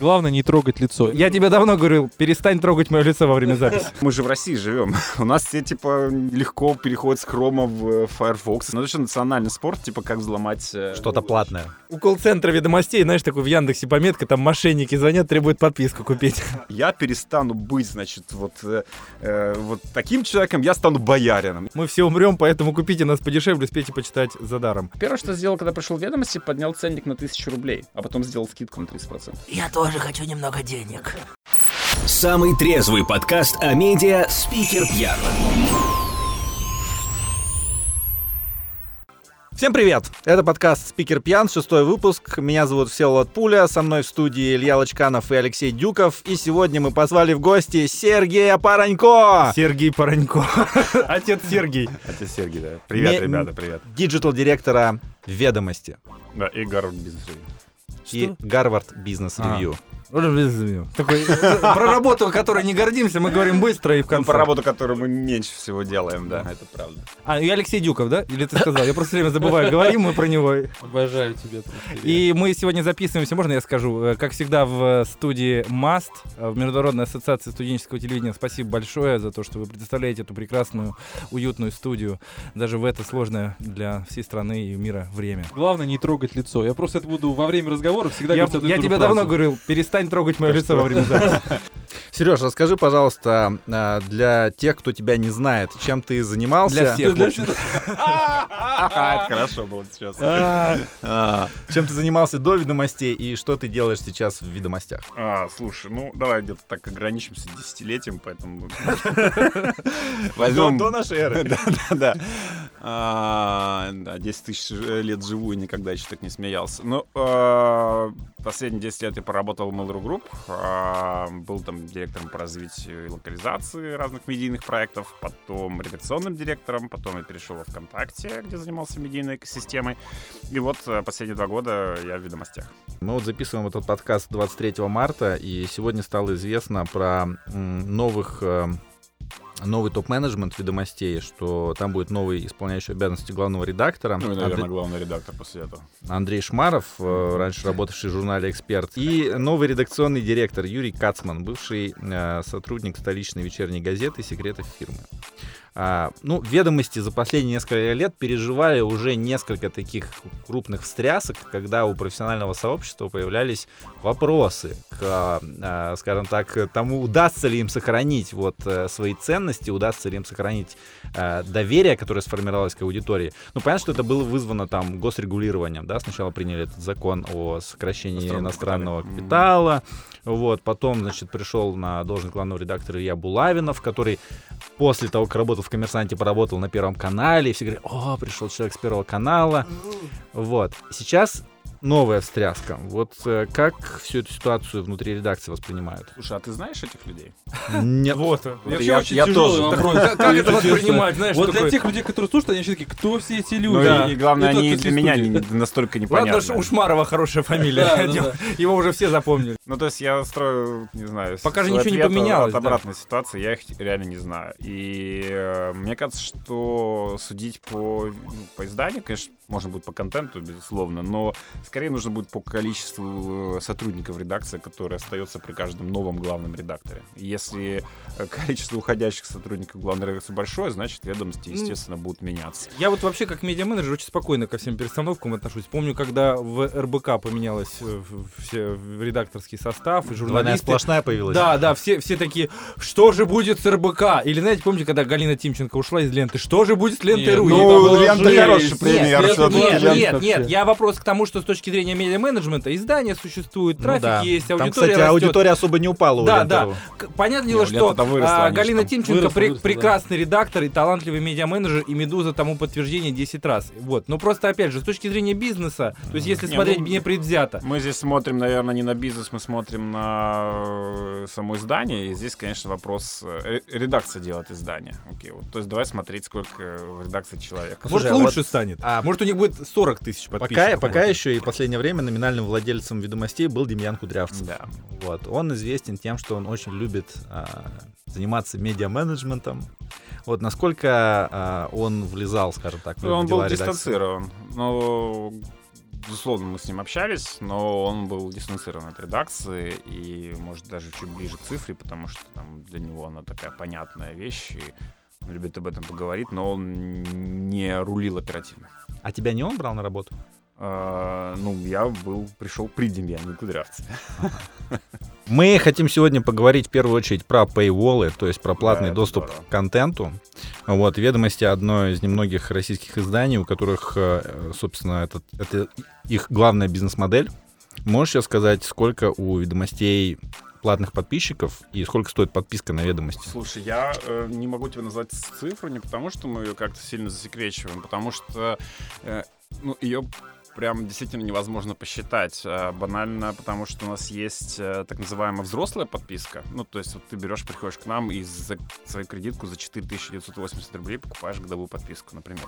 Главное не трогать лицо. Я тебе давно говорил, перестань трогать мое лицо во время записи. Мы же в России живем. У нас все, типа, легко переходят с Chrome в Firefox. Ну, это же национальный спорт, типа, как взломать... э, Что-то платное. У колл-центра ведомостей, знаешь, такой в Яндексе пометка, там мошенники звонят, требуют подписку купить. Я перестану быть, значит, вот, э, э, вот таким человеком, я стану боярином. Мы все умрем, поэтому купите нас подешевле, успейте почитать за даром. Первое, что сделал, когда пришел в ведомости, поднял ценник на тысячу рублей, а потом сделал скидку на 30%. Я тоже хочу немного денег. Самый трезвый подкаст о медиа «Спикер пьян». Всем привет! Это подкаст «Спикер пьян», шестой выпуск. Меня зовут Всеволод Пуля, со мной в студии Илья Лочканов и Алексей Дюков. И сегодня мы позвали в гости Сергея Паранько! Сергей Паранько. Отец Сергей. Это Сергей, да. Привет, ребята, привет. Диджитал-директора «Ведомости» Да, Игорь бизнес и Гарвард Бизнес А. Ревью. Такой, э, про работу, которой не гордимся, мы говорим быстро и в Ну, конце. по работу, которую мы меньше всего делаем, да, это правда. А, и Алексей Дюков, да? Или ты сказал? Я просто время забываю. Говорим мы про него. Обожаю тебя. И мы сегодня записываемся, можно я скажу, э, как всегда в студии МАСТ, э, в Международной ассоциации студенческого телевидения. Спасибо большое за то, что вы предоставляете эту прекрасную, уютную студию, даже в это сложное для всей страны и мира время. Главное не трогать лицо. Я просто это буду во время разговора всегда Я, говорить я тебе давно говорил, перестань трогать мое лицо во время записи. Сереж, расскажи, пожалуйста, а, для тех, кто тебя не знает, чем ты занимался? Для всех. Для. Это хорошо было сейчас. А, Чем ты занимался до ведомостей и что ты делаешь сейчас в ведомостях? а, слушай, ну давай где-то так ограничимся десятилетием, поэтому возьмем... до нашей эры. Да, да, да. А, да, 10 тысяч лет живу и никогда еще так не смеялся. Ну, а, последние 10 лет я поработал в Mail.ru Group. а, Был там директором по развитию и локализации разных медийных проектов, потом редакционным директором, потом я перешел во ВКонтакте, где занимался медийной экосистемой. И вот а, последние два года я в ведомостях. Мы вот записываем этот подкаст 23 марта, и сегодня стало известно про новых э, новый топ-менеджмент ведомостей, что там будет новый исполняющий обязанности главного редактора Ну и, наверное, главный редактор после этого. Андрей Шмаров, э, раньше работавший в журнале «Эксперт», и новый редакционный директор Юрий Кацман, бывший э, сотрудник столичной вечерней газеты «Секреты фирмы». А, ну, ведомости за последние несколько лет переживали уже несколько таких крупных встрясок, когда у профессионального сообщества появлялись вопросы к, а, скажем так, тому, удастся ли им сохранить вот э, свои ценности, удастся ли им сохранить э, доверие, которое сформировалось к аудитории. Ну, понятно, что это было вызвано там госрегулированием, да, сначала приняли этот закон о сокращении Иностранного капитала, вот, потом, значит, пришел на должность главного редактора Илья Булавинов, который после того, как работал в «Коммерсанте», поработал на Первом канале, и все говорят, о, пришел человек с Первого канала, вот. Сейчас новая встряска. Вот э, как всю эту ситуацию внутри редакции воспринимают? Слушай, а ты знаешь этих людей? Нет. Вот. Вообще Я- тоже. вопрос. Как- это воспринимать, знаешь, Вот что для тех людей, которые слушают, они все такие, кто все эти люди? Ну Да. и, главное, они для меня настолько Ладно, непонятны. что у Шмарова хорошая фамилия. Его уже все запомнили. Ну, то есть я строю, не знаю... Пока же ничего не поменялось, От обратной ситуации я их реально не знаю. И э, мне кажется, что судить по, ну, по изданию, конечно, можно будет по контенту, безусловно, но скорее нужно будет по количеству э, сотрудников редакции, которые остается при каждом новом главном редакторе. Если э, количество уходящих сотрудников главной редакции большое, значит, ведомости, Ну, естественно, будут меняться. Я вот вообще как медиа-менеджер очень спокойно ко всем перестановкам отношусь. Помню, когда в РБК поменялось э, все редакторский состав и Двойная журналисты. сплошная появилась. Да, да, все, все такие, что же будет с РБК? Или, знаете, помните, когда Галина Тимченко ушла из ленты, что же будет с лентой РУ? ну, лента хороший Нет, пример, нет, Нет, нет, нет, я вопрос к тому, что с точки зрения медиа-менеджмента издания существует, Ну трафик да. есть, Там, аудитория кстати, растет. аудитория особо не упала у Да, Ленты.ру. да. К- Понятное дело, у что выросла, а, Галина там- Тимченко Выросла, выросла, прекрасный редактор и талантливый медиа-менеджер, и Медуза тому подтверждение 10 раз. Вот. Но просто, опять же, с точки зрения бизнеса, то есть если Не, смотреть ну, непредвзято, Мы здесь смотрим, наверное, не на бизнес, мы смотрим на э, само издание. И здесь, конечно, вопрос... э, ре- Редакция делает издание. Окей, вот. То есть давай смотреть, сколько в редакции человек. может, Слушай, а лучше вот- станет. а- Может, у них будет 40 тысяч Пока, подписчиков. пока еще и последнее время номинальным владельцем ведомостей был Демьян Кудрявцев. Да. Вот. Он известен тем, что он очень любит а, заниматься медиа-менеджментом. Вот насколько а, он влезал, скажем так, в Ну, Он дела был редакции? дистанцирован. Но безусловно, мы с ним общались, но он был дистанцирован от редакции и, может, даже чуть ближе к цифре, потому что там для него она такая понятная вещь, и он любит об этом поговорить, но он не рулил оперативно. А тебя не он брал на работу? А, ну, я был, пришел при Демьяне Кудрявце. Мы хотим сегодня поговорить в первую очередь про paywall, то есть про платный это доступ здорово. к контенту. Вот, «Ведомости» — одно из немногих российских изданий, у которых, э, собственно, это, это их главная бизнес-модель. Можешь сейчас сказать, сколько у «Ведомостей» платных подписчиков и сколько стоит подписка на «Ведомости»? Слушай, я э, не могу тебе назвать цифру не потому, что мы ее как-то сильно засекречиваем, потому что э, ну, ее прям действительно невозможно посчитать. а банально потому, что у нас есть э, так называемая взрослая подписка. Ну, то есть вот ты берешь, приходишь к нам и за свою кредитку за 4980 рублей покупаешь годовую подписку, например.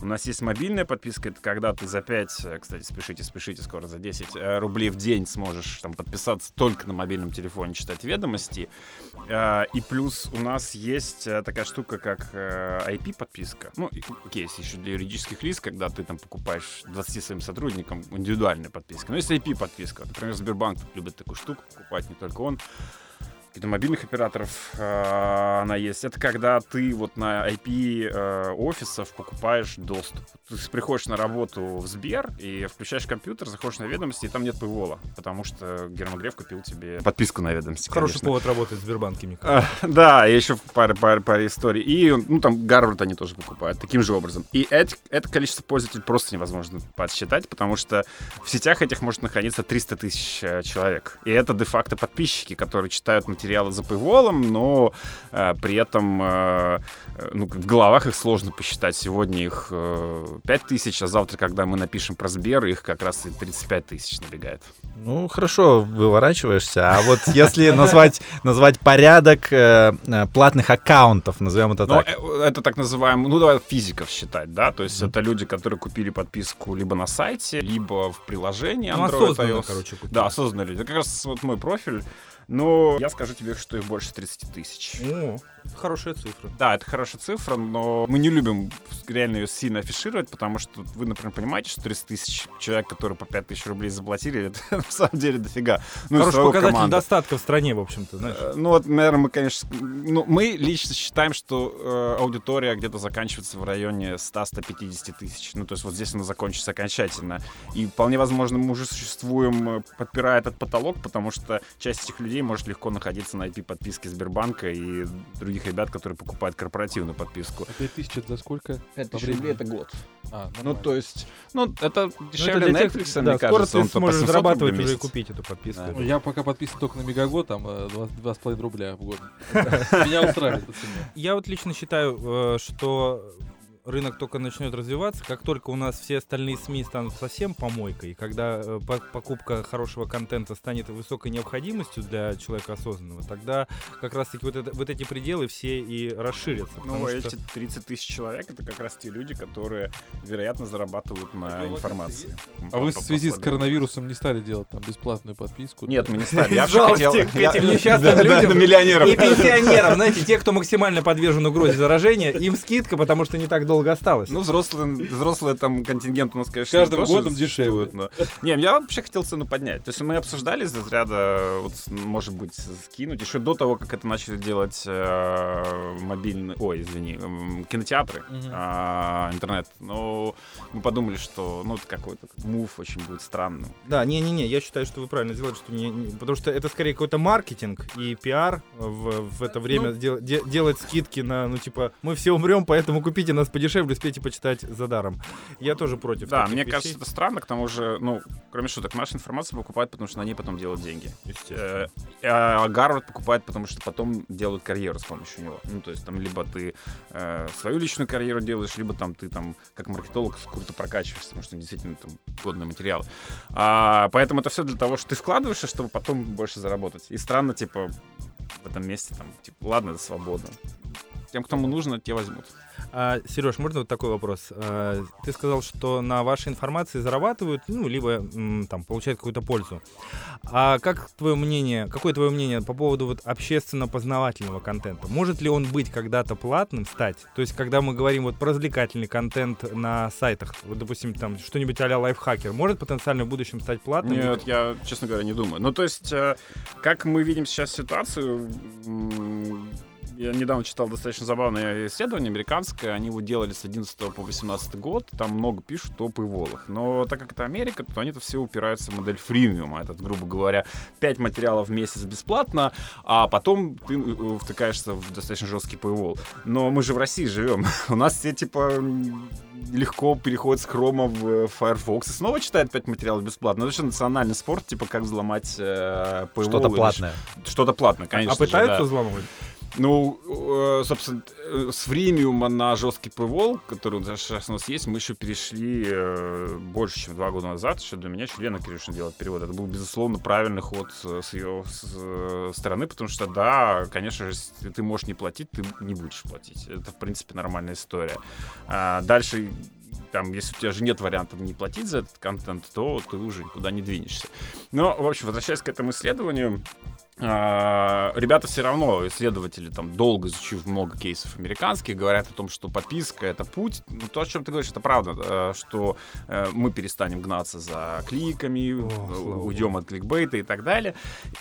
У нас есть мобильная подписка, это когда ты за 5, э, кстати, спешите, спешите, скоро за 10 э, рублей в день сможешь там подписаться только на мобильном телефоне, читать ведомости. А, И плюс у нас есть такая штука, как IP-подписка. Ну, окей, есть еще для юридических лиц, когда ты там покупаешь 20 своим сотрудникам индивидуальные подписки. Но есть IP-подписка. Например, Сбербанк любит такую штуку покупать, не только он. Каких-то мобильных операторов э, она есть. Это когда ты вот на IP э, офисов покупаешь доступ. Ты приходишь на работу в Сбер и включаешь компьютер, заходишь на ведомости, и там нет пейвола, потому что Герман Греф купил тебе подписку на ведомости. Хороший конечно. повод работать в Сбербанке, мне кажется. А, Да, и еще пара, пара, пара историй. И, ну, там Гарвард они тоже покупают таким же образом. И эти- это количество пользователей просто невозможно подсчитать, потому что в сетях этих может находиться 300 тысяч э, человек. И это де-факто подписчики, которые читают материалы за пейволом, но э, при этом э, ну, в головах их сложно посчитать. Сегодня их э, 5 тысяч, а завтра, когда мы напишем про Сбер, их как раз и 35 тысяч набегает. Ну, хорошо, выворачиваешься. А вот если назвать, назвать порядок э, э, платных аккаунтов, назовем это Но так. э, это так называемый, ну давай физиков считать, да, то есть это люди, которые купили подписку либо на сайте, либо в приложении Ну, Android, осознанно, iOS. короче, купили. Да, осознанные люди. Это как раз вот мой профиль. Но я скажу тебе, что их больше 30 тысяч. О, хорошая цифра. Да, это хорошая цифра, но мы не любим реально ее сильно афишировать, потому что вы, например, понимаете, что 30 тысяч человек, которые по 5 тысяч рублей заплатили, это на самом деле дофига. Ну, Хороший показатель команда. достатка в стране, в общем-то, знаешь. Э, Ну вот, наверное, мы, конечно, ну, мы лично считаем, что э, аудитория где-то заканчивается в районе 100-150 тысяч. Ну, то есть вот здесь она закончится окончательно. И вполне возможно, мы уже существуем, э, подпирая этот потолок, потому что часть этих людей может легко находиться на IP-подписке Сбербанка и других ребят, которые покупают корпоративную подписку. А 5000 это за сколько? 5 тысяч рублей это год. А, Ну, то есть, ну, это Ну, дешевле для тех- Netflix, да, мне скоро кажется. ты он по сможешь 700 зарабатывать уже и купить эту подписку. Да. Ну, я пока подписан только на мегагод, там э, два- два с половиной рубля в год. Меня устраивает по цене. Я вот лично считаю, э, что рынок только начнет развиваться, как только у нас все остальные СМИ станут совсем помойкой, и когда э, по- покупка хорошего контента станет высокой необходимостью для человека осознанного, тогда как раз-таки вот, это- вот эти пределы все и расширятся. Ну, потому эти что- 30 тысяч человек это как раз те люди, которые, вероятно, зарабатывают на информации. А вы в связи с коронавирусом не стали делать там бесплатную подписку? Нет, мы не стали. Я хотел... этим несчастным людям. И пенсионерам, знаете, те, кто максимально подвержен угрозе заражения, им скидка, потому что не так долго осталось. Ну, взрослый, взрослый там контингент у нас, конечно, каждым годом существует, но- Не, я вообще хотел цену поднять. То есть мы обсуждали из разряда, вот, может быть, скинуть, еще до того, как это начали делать э, мобильные, ой, извини, м, кинотеатры, Мгм. а, интернет. Но мы подумали, что, ну, это какой-то мув очень будет странным. Да, не-не-не, я считаю, что вы правильно сделали, что не, не- потому что это скорее какой-то маркетинг и пиар в, в это время дел- де- делать скидки на, ну типа, мы все умрем, поэтому купите нас подешевле, успейте почитать за даром. Я тоже против. Да, мне вещей. кажется, это странно, к тому же, ну, кроме шуток, наша информация покупают, потому что на ней потом делают деньги. Э, А Гарвард покупает, потому что потом делают карьеру с помощью него. Ну, то есть там либо ты э, свою личную карьеру делаешь, либо там ты там как маркетолог круто прокачиваешься, потому что действительно там годный материал. А, поэтому это все для того, что ты вкладываешься, чтобы потом больше заработать. И странно, типа, в этом месте там, типа, ладно, это свобода. Тем, кому нужно, те возьмут. А, Сереж, можно вот такой вопрос? А, Ты сказал, что на вашей информации зарабатывают, ну, либо там получают какую-то пользу. А как твое мнение, какое твое мнение по поводу вот общественно-познавательного контента? Может ли он быть когда-то платным, стать? То есть, когда мы говорим вот про развлекательный контент на сайтах, вот, допустим, там что-нибудь а-ля лайфхакер, может потенциально в будущем стать платным? Нет, я, честно говоря, не думаю. Ну, то есть, э, как мы видим сейчас ситуацию, я недавно читал достаточно забавное исследование американское, они его делали с 11 по 18 год, там много пишут о пейволах. Но так как это Америка, то они-то все упираются в модель фримиума. Это, грубо говоря, 5 материалов в месяц бесплатно, а потом ты э, втыкаешься в достаточно жесткий пейвол. Но мы же в России живем. У нас все, типа, легко переходят с хрома в э, Firefox и снова читают 5 материалов бесплатно. Это же национальный спорт, типа, как взломать э, Что-то платное. Что-то платное, конечно. а пытаются да. взламывать? Ну, э, собственно, э, с фримиума на жесткий paywall, который сейчас у нас есть, мы еще перешли э, больше, чем два года назад. Еще для меня еще Лена Кирюшина делала перевод. Это был, безусловно, правильный ход с ее стороны, потому что, да, конечно же, если ты можешь не платить, ты не будешь платить. Это, в принципе, нормальная история. А дальше там, если у тебя же нет вариантов не платить за этот контент, то ты уже никуда не двинешься. Но, в общем, возвращаясь к этому исследованию, ребята все равно, исследователи, там, долго изучив много кейсов американских, говорят о том, что подписка — это путь. Ну, то, о чем ты говоришь, это правда, э, что э, мы перестанем гнаться за кликами, э, слава уйдем от кликбейта и так далее.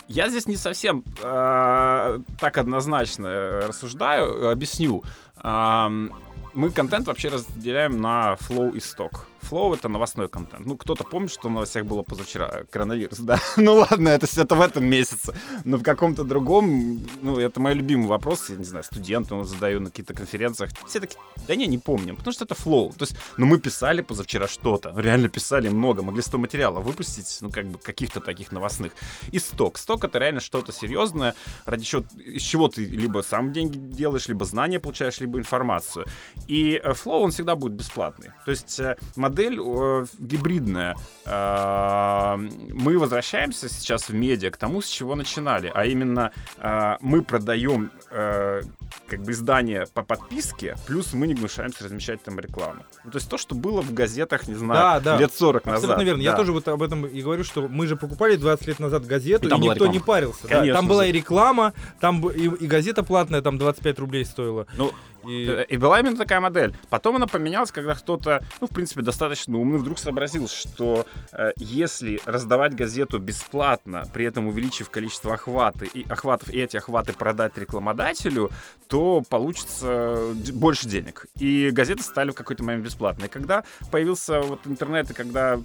Я здесь не совсем э, так однозначно э, рассуждаю, объясню. Ам, мы контент вообще разделяем на флоу и сток. Флоу — это новостной контент. Ну, кто-то помнит, что в новостях было позавчера коронавирус, да? Ну ладно, это, это в этом месяце. Но в каком-то другом, ну, это мой любимый вопрос, я не знаю, студентам задаю на каких-то конференциях. Все такие, да не, не помним, потому что это флоу. То есть, ну, мы писали позавчера что-то, реально писали много, могли 100 материалов выпустить, ну, как бы, каких-то таких новостных. И сток. Сток — это реально что-то серьезное, ради чего, из чего ты либо сам деньги делаешь, либо знания получаешь, либо информацию. И э, Flow, он всегда будет бесплатный. То есть э, модель э, гибридная. Э, Мы возвращаемся сейчас в медиа к тому, с чего начинали, а именно э, мы продаем э, как бы издание по подписке, плюс мы не гнушаемся размещать там рекламу. Ну, то есть то, что было в газетах, не знаю, Да, да. лет 40 назад. Абсолютно верно. Я Да. тоже вот об этом и говорю, что мы же покупали 20 лет назад газету, И и, никто реклама. не парился. да. Конечно, Там была и реклама, там и, и газета платная, там 25 рублей стоила. Ну, И... Э, И была именно такая модель. Потом она поменялась, когда кто-то, ну, в принципе, достаточно умный, вдруг сообразил, что э, если раздавать газету бесплатно, при этом увеличив количество охваты, и, охватов, и эти охваты продать рекламодателю, то получится д- больше денег. И газеты стали в какой-то момент бесплатные. Когда появился вот интернет, и когда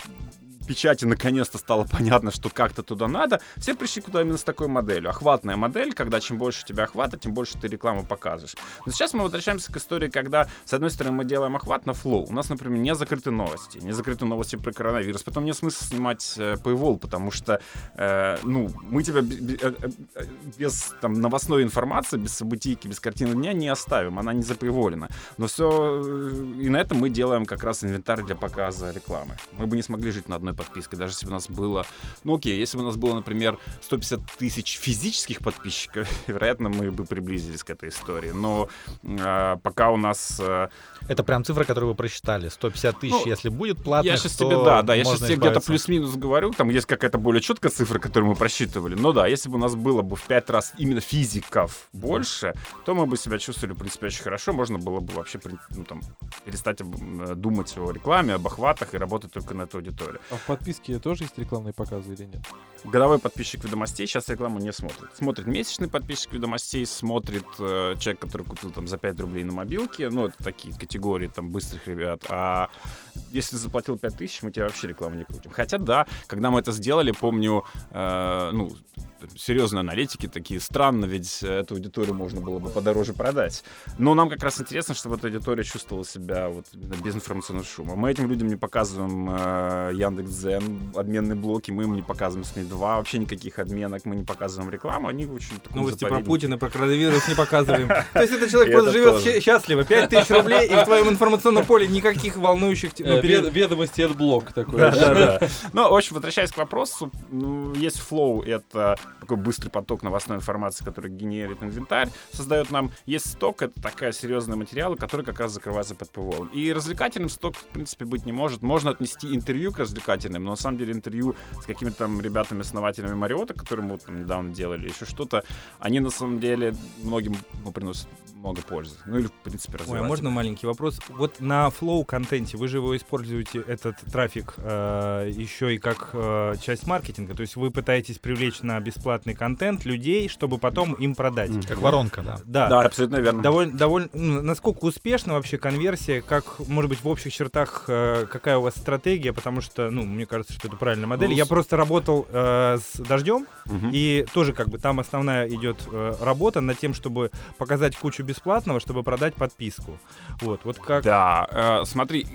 печати наконец-то стало понятно, что как-то туда надо, все пришли куда именно с такой моделью. Охватная модель, когда чем больше тебя охвата, тем больше ты рекламу показываешь. Но сейчас мы возвращаемся к истории, когда, с одной стороны, мы делаем охват на флоу. У нас, например, не закрыты новости, не закрыты новости про коронавирус. Потом нет смысла снимать э, Paywall, потому что, э, ну, мы тебя э, э, без там, новостной информации, без событийки, без картины дня не оставим. Она не заприволена. Но все, и на этом мы делаем как раз инвентарь для показа рекламы. Мы бы не смогли жить на одной подписке, даже если бы у нас было, ну окей, если бы у нас было, например, 150 тысяч физических подписчиков, вероятно, мы бы приблизились к этой истории. Но э, пока у нас... э, Это прям цифра, которую вы просчитали. 150 тысяч, Ну, если будет платных, я сейчас то тебе, да, да, я сейчас тебе где-то плюс-минус говорю, там есть какая-то более четкая цифра, которую мы просчитывали. Но да, если бы у нас было бы в пять раз именно физиков больше, то мы бы себя чувствовали, в принципе, очень хорошо. Можно было бы вообще ну, там, перестать думать о рекламе, об охватах и работать только на эту аудиторию. Подписке тоже есть рекламные показы или нет? Годовой подписчик ведомостей сейчас рекламу не смотрит. Смотрит месячный подписчик ведомостей, смотрит э, человек, который купил там за 5 рублей на мобилке. Ну, это такие категории там быстрых ребят. А если заплатил 5 тысяч, мы тебе вообще рекламу не крутим. Хотя, да, когда мы это сделали, помню, э, ну, серьезные аналитики такие, странно, ведь эту аудиторию можно было бы подороже продать. Но нам как раз интересно, чтобы эта аудитория чувствовала себя вот без информационного шума. Мы этим людям не показываем э, Яндекс.Дзен, обменные блоки, мы им не показываем СМИ-2, вообще никаких обменок, мы не показываем рекламу, они очень таком Новости про заповеднике. Путина, про коронавирус не показываем. То есть этот человек просто живет счастливо. 5 тысяч рублей, и в твоем информационном поле никаких волнующих есть... ну, Э, перед- вед- Ведомости от блок такой. Да, да, да. Ну, в общем, возвращаясь к вопросу, ну, есть flow, это такой быстрый поток новостной информации, который генерит инвентарь, создает нам. Есть stock, это такая серьезные материалы, которые как раз закрываются под paywall. И развлекательным stock, в принципе, быть не может. Можно отнести интервью к развлекательным, но на самом деле интервью с какими-то там ребятами-основателями Marriott'а, которые мы вот там недавно делали, еще что-то, они на самом деле многим ну, приносят много пользы. Ну или, в принципе, Ой, а можно маленький вопрос? Вот на flow контенте вы же его используете, этот трафик, э, еще и как э, часть маркетинга. То есть вы пытаетесь привлечь на бесплатный контент людей, чтобы потом им продать. Как воронка, да. Да. Да, абсолютно верно. Довольно, довольно, насколько успешна вообще конверсия, как, может быть, в общих чертах, э, какая у вас стратегия, потому что, ну, мне кажется, что это правильная модель. Ну, Я с- просто работал э, с дождем, Мгм. и тоже как бы там основная идет э, работа над тем, чтобы показать кучу бесплатного, чтобы продать подписку. Вот, вот как... Да, э, смотри,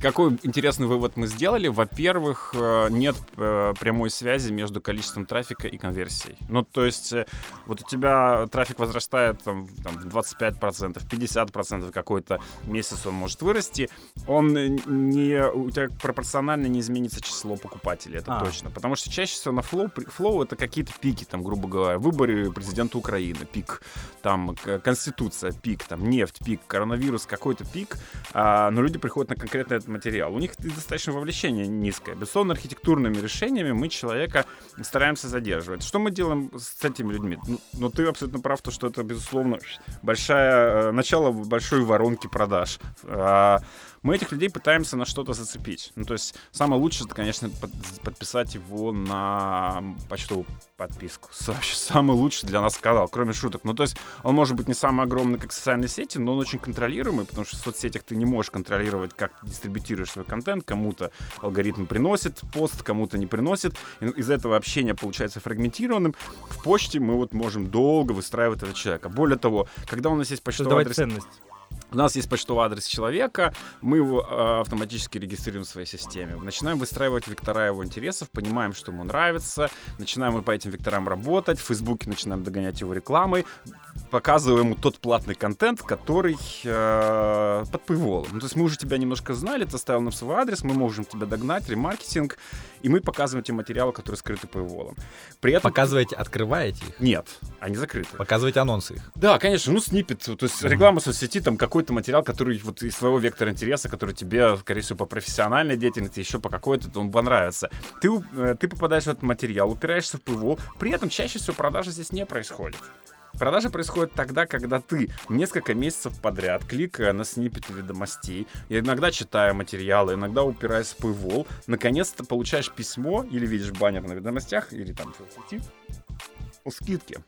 какой интересный вывод мы сделали. Во-первых, э, нет э, прямой связи между количеством трафика и конверсией. Ну, то есть, э, вот у тебя трафик возрастает там, там, в 25%, 50% какой-то месяц он может вырасти. Он не, у тебя пропорционально не изменится число покупателей, это А. точно. Потому что чаще всего на flow, flow это какие-то пики, там, грубо говоря, выборы президента Украины, пик, там, Конституция, пик, там, нефть, пик, коронавирус, какой-то пик, а, но люди приходят на конкретный этот материал. У них достаточно вовлечение низкое. Безусловно, архитектурными решениями мы человека стараемся задерживать. Что мы делаем с этими людьми? Ну, ну, ты абсолютно прав, то, что это, безусловно, большая, э, начало большой воронки продаж. А, мы этих людей пытаемся на что-то зацепить. Ну, то есть самое лучшее, это, конечно, под- подписать его на почтовую подписку. Вообще самый лучший для нас канал, кроме шуток. Ну, то есть он может быть не самый огромный, как социальные сети, но он очень контролируемый, потому что в соцсетях ты не можешь контролировать, как ты дистрибутируешь свой контент. Кому-то алгоритм приносит пост, кому-то не приносит. И из этого общение получается фрагментированным. В почте мы вот можем долго выстраивать этого человека. Более того, когда у нас есть почтовый Создавать адрес... ценность. У нас есть почтовый адрес человека, мы его э, автоматически регистрируем в своей системе. Начинаем выстраивать вектора его интересов, понимаем, что ему нравится, начинаем мы по этим векторам работать, в Фейсбуке начинаем догонять его рекламой, показываем ему тот платный контент, который э, под paywall. Ну, то есть мы уже тебя немножко знали, ты оставил нам свой адрес, мы можем тебя догнать, ремаркетинг, и мы показываем те материалы, которые скрыты paywall. При этом... Показываете, открываете их, Нет, они закрыты. показываете анонсы их. Да, конечно, ну снипет, то есть реклама соцсети, там какой-то материал, который вот из своего вектора интереса, который тебе, скорее всего, по профессиональной деятельности, еще по какой-то, он понравится. Ты, э, ты попадаешь в этот материал, упираешься в ПВО, при этом чаще всего продажи здесь не происходит. Продажи происходят тогда, когда ты несколько месяцев подряд, кликая на сниппеты ведомостей, иногда читая материалы, иногда упираясь в paywall, наконец-то получаешь письмо или видишь баннер на ведомостях, или там в соцсети о скидке.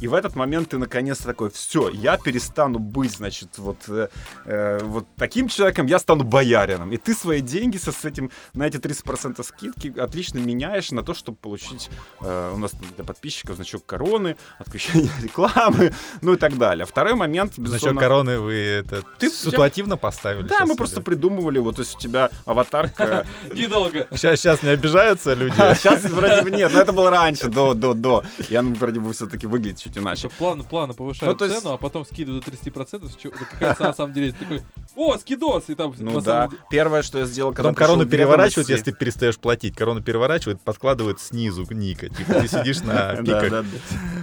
И в этот момент ты наконец-то такой, все, я перестану быть, значит, вот, э, э, вот таким человеком, я стану боярином. И ты свои деньги со, с этим, на эти 30% скидки отлично меняешь на то, чтобы получить э, у нас для подписчиков значок короны, отключение рекламы, ну и так далее. Второй момент, безусловно... короны вы это Ты- ситуативно поставили? Да, мы себе? просто придумывали, вот, то есть у тебя аватарка... Недолго. Сейчас, сейчас не обижаются люди. Сейчас вроде бы нет, но это было раньше, до, до, до. Я, ну, вроде бы все-таки выглядит чуть иначе. Что плавно, плавно повышают Ну, то есть- цену, а потом скидывают до 30%. Чё- да Какая цена на самом деле? Такой, о, скидос! И там Ну да. деле- Первое, что я сделал, когда Потом корону переворачивают, если ты перестаешь платить. Корону переворачивают, подкладывают снизу ника. Типа ты сидишь на пиках.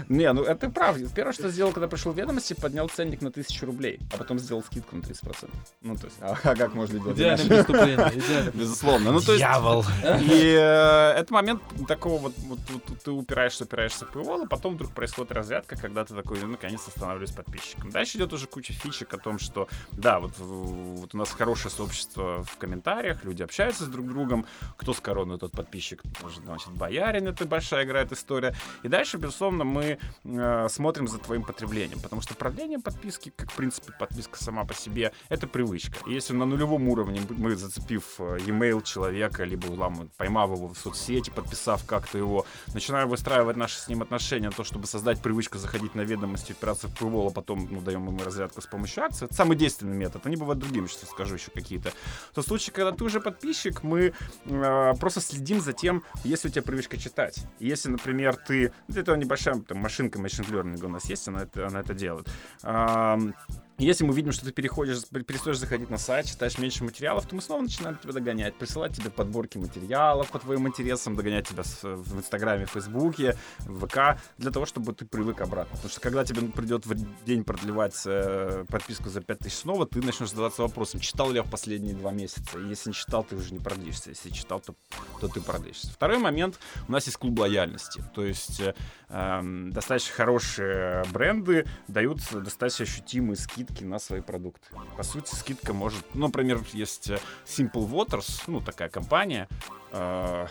Не, ну это правда. Первое, что сделал, когда пришел в ведомости, поднял ценник на тысячу рублей, а потом сделал скидку на 30%. Ну, то есть, а, а как можно делать? Идеальное иначе? преступление, идеально. Безусловно. Ну, то есть, Дьявол. и э, это момент такого вот, вот, вот ты упираешься, упираешься в paywall, а потом вдруг происходит разрядка, когда ты такой, ну, наконец, становлюсь подписчиком. Дальше идет уже куча фичек о том, что, да, вот, вот у нас хорошее сообщество в комментариях, люди общаются с друг другом, кто с короной, тот подписчик, тоже, значит, боярин, это большая играет история. И дальше, безусловно, мы э, смотрим за твоим потреблением, потому что продление подписки, как, в принципе, подписка сама по себе, это привычка. И если на нулевом уровне мы, зацепив э, e-mail человека, либо улам- поймав его в соцсети, подписав как-то его, начинаем выстраивать наши с ним отношения, то, чтобы создать привычку заходить на ведомости, упираться в paywall, а потом ну, даем ему разрядку с помощью акций. Это самый действенный метод. Они бывают другими, сейчас скажу еще какие-то. То в случае, когда ты уже подписчик, мы э, просто следим за тем, если у тебя привычка читать. Если, например, ты... Это небольшая там, машинка machine learning у нас есть, она это, она это делает. Ам, Если мы видим, что ты переходишь, перестаешь заходить на сайт, читаешь меньше материалов, то мы снова начинаем тебя догонять, присылать тебе подборки материалов по твоим интересам, догонять тебя в Инстаграме, Фейсбуке, в ВК, для того, чтобы ты привык обратно. Потому что когда тебе придет в день продлевать э, подписку за 5000 снова, ты начнешь задаваться вопросом, читал ли я в последние два месяца. И если не читал, ты уже не продлишься. Если читал, то, то ты продлишься. Второй момент, у нас есть клуб лояльности. То есть э, достаточно хорошие бренды дают достаточно ощутимые скидки на свои продукты. По сути, скидка может... Ну, например, есть э, Simple Waters, ну, такая компания, э,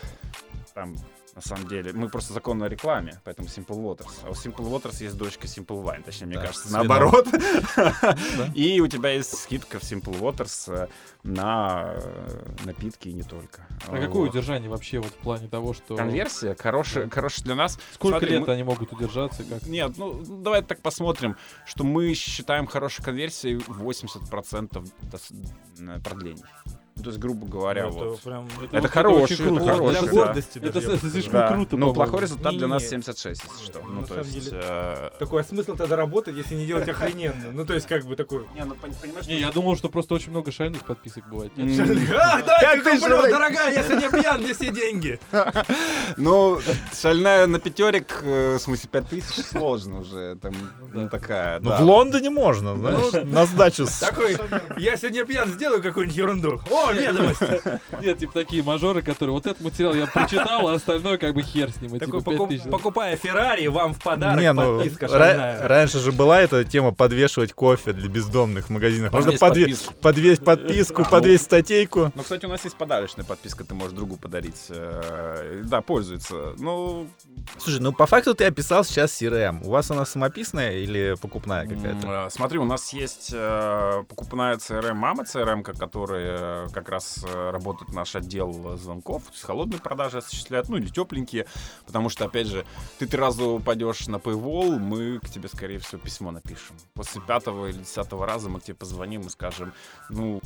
там, на самом деле, мы просто закон о рекламе, поэтому Simple Waters. А у Simple Waters есть дочка Simple Wine, точнее, мне Да, кажется, наоборот. И у тебя есть скидка в Simple Waters э, на э, напитки и не только. А какое удержание вообще вот в плане того, что... Конверсия хорошая, для нас. Сколько лет они могут удержаться? Нет, ну давай так посмотрим, что мы считаем хорошей конверсией 80% дос- м, продлений. Ну, То есть, грубо говоря, Ну, это вот. прям- Это вот хороший, очень это круто. хороший, для да. гордости. Это, даже, я это слишком Да. круто, Но по-моему. плохой результат для нас Не-не. 76, если что. Ну, Ну, то есть... деле- э, Такой, а смысл тогда работать, если не делать охрененно? Ну, то есть, как бы такой... Не, ну пон- понимаешь, Не, я думал, что просто очень много шальных подписок бывает. Ах, да, куплю, же- дорогая, если не пьян, неси деньги. Ну, шальная на пятерик, э, в смысле, 5000 сложно уже. Там, ну, такая, Ну, да. в Лондоне можно, знаешь, на сдачу. Такой, я сегодня пьян, сделаю какую-нибудь ерунду. О, ведомость. Нет, типа такие мажоры, которые вот этот материал я прочитал, а остальное как бы хер с ним. Такой, типа покуп- 5000. покупая Феррари, вам в подарок Не, ну, подписка ра- раньше же была эта тема подвешивать кофе для бездомных в магазинах. Можно подве- подвесить подписку, подвесить статейку. Ну, кстати, у нас есть подарочная подписка, ты можешь другу подарить. э, Да, пользуется. Ну, Слушай, ну по факту ты описал сейчас CRM. У вас она самописная или покупная какая-то? э, смотри, у нас есть э, покупная CRM, мама CRM, которая как раз э, работает наш отдел звонков, то есть холодные продажи осуществляет, ну или тепленькие, потому что, опять же, ты три раза упадешь на Paywall, мы к тебе, скорее всего, письмо напишем. После пятого или десятого раза мы к тебе позвоним и скажем, ну,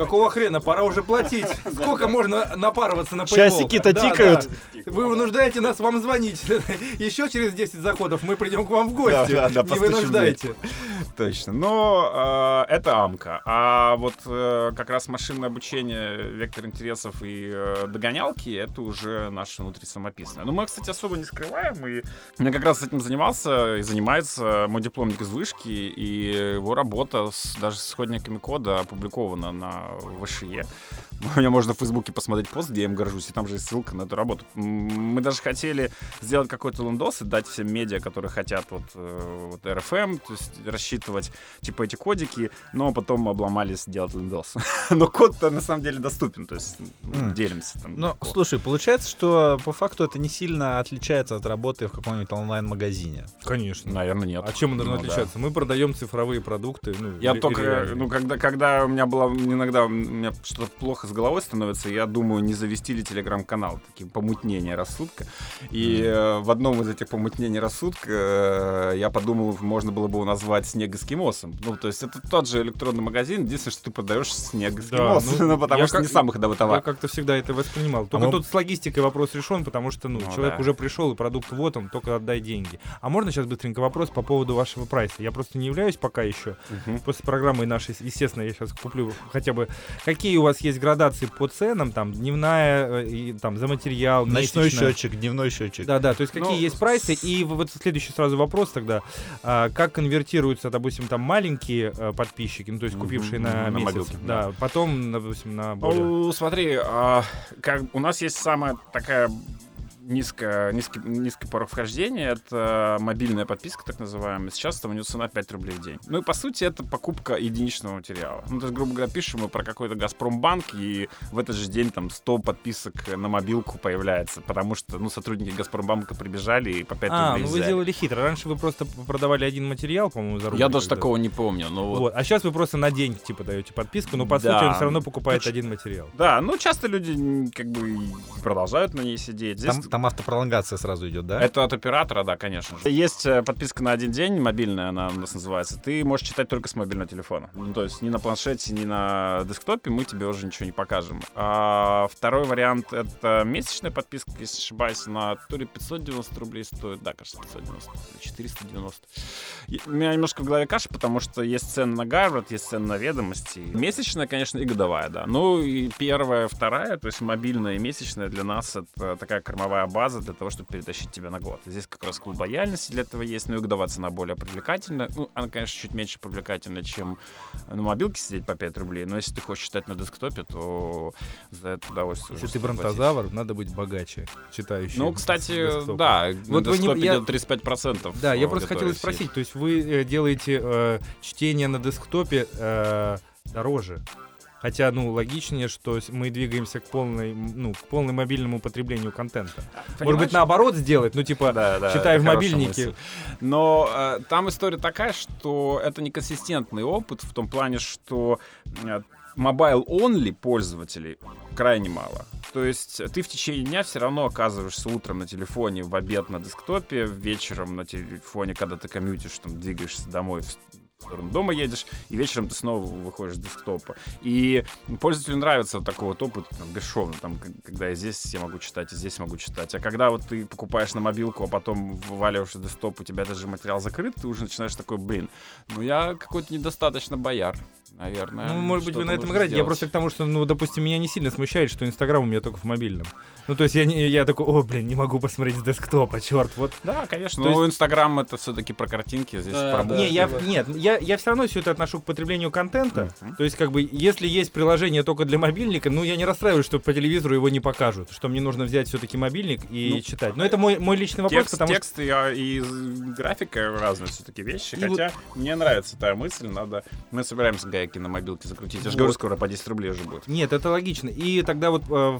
Какого хрена, пора уже платить. Сколько можно напарываться на Paywall? Часики-то Да, тикают. да. Вы вынуждаете нас вам звонить. Еще через 10 заходов мы придем к вам в гости. Да, да, да, Не вынуждайте. Точно. Но э, это амка. А вот э, как раз машинное обучение, вектор интересов и э, догонялки это уже наше внутри самописное. Но мы, кстати, особо не скрываем. И я как раз этим занимался и занимается мой дипломник из вышки, и его работа с- даже с исходниками кода опубликована на ВШЕ. У меня можно в Фейсбуке посмотреть пост, где я им горжусь, и там же есть ссылка на эту работу. Мы даже хотели сделать какой-то лендос и дать всем медиа, которые хотят вот, э, вот RFM, то есть рассчитывать типа эти кодики, но потом обломались делать лендос. Но код-то на самом деле доступен, то есть М. делимся там. Ну, легко. слушай, получается, что по факту это не сильно отличается от работы в каком-нибудь онлайн-магазине. Конечно. Наверное, нет. А чем мы должны Ну, да. отличаться? Мы продаем цифровые продукты. ну, Я только, ну, когда, когда у меня было, иногда у меня что-то плохо с головой становится, я думаю, не завести ли телеграм-канал, такие помутнения рассудка. И э, в одном из этих помутнений рассудка э, я подумал, можно было бы его назвать «Снег эскимосом». Ну, то есть это тот же электронный магазин, единственное, что ты продаешь снег эскимос, ну, ну, потому я что как- не самый ходовой Я товар. как-то всегда это воспринимал. Только мы- тут с логистикой вопрос решен, потому что ну, Ну человек да. уже пришел, и продукт вот он, только отдай деньги. А можно сейчас быстренько вопрос по поводу вашего прайса? Я просто не являюсь пока еще. Мгм. После программы нашей, естественно, я сейчас куплю хотя бы... Какие у вас есть градации по ценам? Там дневная, э, и, там, за материал, Ночной месячная? счетчик, дневной счетчик. Да, да, то есть какие Ну, есть прайсы, и вот следующий сразу вопрос тогда, а, как конвертируются, допустим, там маленькие э, подписчики, ну то есть купившие на, на месяц, мобилке, да, потом, допустим, на более... Ну, смотри, а, как, у нас есть самая такая низкая, низкий, низкий порог вхождения. Это мобильная подписка, так называемая. Сейчас там у нее цена 5 рублей в день. Ну и по сути это покупка единичного материала. Ну, то есть, грубо говоря, пишем мы про какой-то Газпромбанк, и в этот же день там 100 подписок на мобилку появляется, потому что, ну, сотрудники Газпромбанка прибежали и по 5 А, рублей ну вы взяли. делали хитро. Раньше вы просто продавали один материал, по-моему, за рубль. Я даже такого не помню, но вот Вот. А сейчас вы просто на день типа даете подписку, но по Да. сути он все равно покупает ж- один материал. Да, ну часто люди как бы продолжают на ней сидеть. Здесь Там, там там автопролонгация сразу идет, да? Это от оператора, да, конечно же. Есть э, подписка на один день, мобильная она у нас называется. Ты можешь читать только с мобильного телефона. Ну, то есть ни на планшете, ни на десктопе мы тебе уже ничего не покажем. А второй вариант — это месячная подписка, если не ошибаюсь, на то ли 590 рублей стоит. Да, кажется, 590 или 490. И У меня немножко в голове каша, потому что есть цены на Гарвард, есть цены на ведомости. Месячная, конечно, и годовая, да. Ну и первая, вторая, то есть мобильная и месячная для нас это такая кормовая база для того, чтобы перетащить тебя на год. Здесь как раз клуб лояльности для этого есть, ну и годовая цена более привлекательная. Ну, она, конечно, чуть меньше привлекательна, чем на мобилке сидеть по 5 рублей, но если ты хочешь читать на десктопе, то за это удовольствие Если ты бронтозавр, надо быть богаче, читающий. Ну, кстати, да, Вот на вы не- десктопе я- идет 35%. Да, я в просто хотел спросить, то есть вы э, делаете э, чтение на десктопе э, дороже? Хотя, ну, логичнее, что мы двигаемся к полной, ну, к полному мобильному потреблению контента. Может Понимаешь? быть, наоборот сделать, ну, типа, Да, да, читай в мобильнике. мысль. Но э, там история такая, что это неконсистентный опыт в том плане, что э, mobile-only пользователей крайне мало. То есть ты в течение дня все равно оказываешься утром на телефоне, в обед на десктопе, вечером на телефоне, когда ты комьютишь, там, двигаешься домой в сторону дома едешь, и вечером ты снова выходишь с десктопа. И пользователю нравится вот такой вот опыт там, бесшовно, там, когда я здесь я могу читать, и здесь могу читать. А когда вот ты покупаешь на мобилку, а потом вываливаешь десктоп, у тебя даже материал закрыт, ты уже начинаешь такой, блин, ну я какой-то недостаточно бояр, наверное. Ну, может быть, вы на этом играете. Я просто к тому, что, ну, допустим, меня не сильно смущает, что Инстаграм у меня только в мобильном. Ну, то есть я, не, я такой, о, блин, не могу посмотреть с десктопа, черт, вот. Да, конечно. Но Инстаграм это все-таки про картинки, здесь Да, про да. не, я, согласен. нет, я, я все равно все это отношу к потреблению контента. Мгм. То есть, как бы, если есть приложение только для мобильника, ну, я не расстраиваюсь, что по телевизору его не покажут, что мне нужно взять все-таки мобильник и Ну, читать. Но это мой, мой личный вопрос, Текст, потому текст и, а, и графика разные все-таки вещи. И Хотя мне нравится та мысль, надо. Мы собираемся гайки на мобилке закрутить. Я же Вот. говорю, скоро по 10 рублей уже будет. Нет, это логично. И тогда вот э,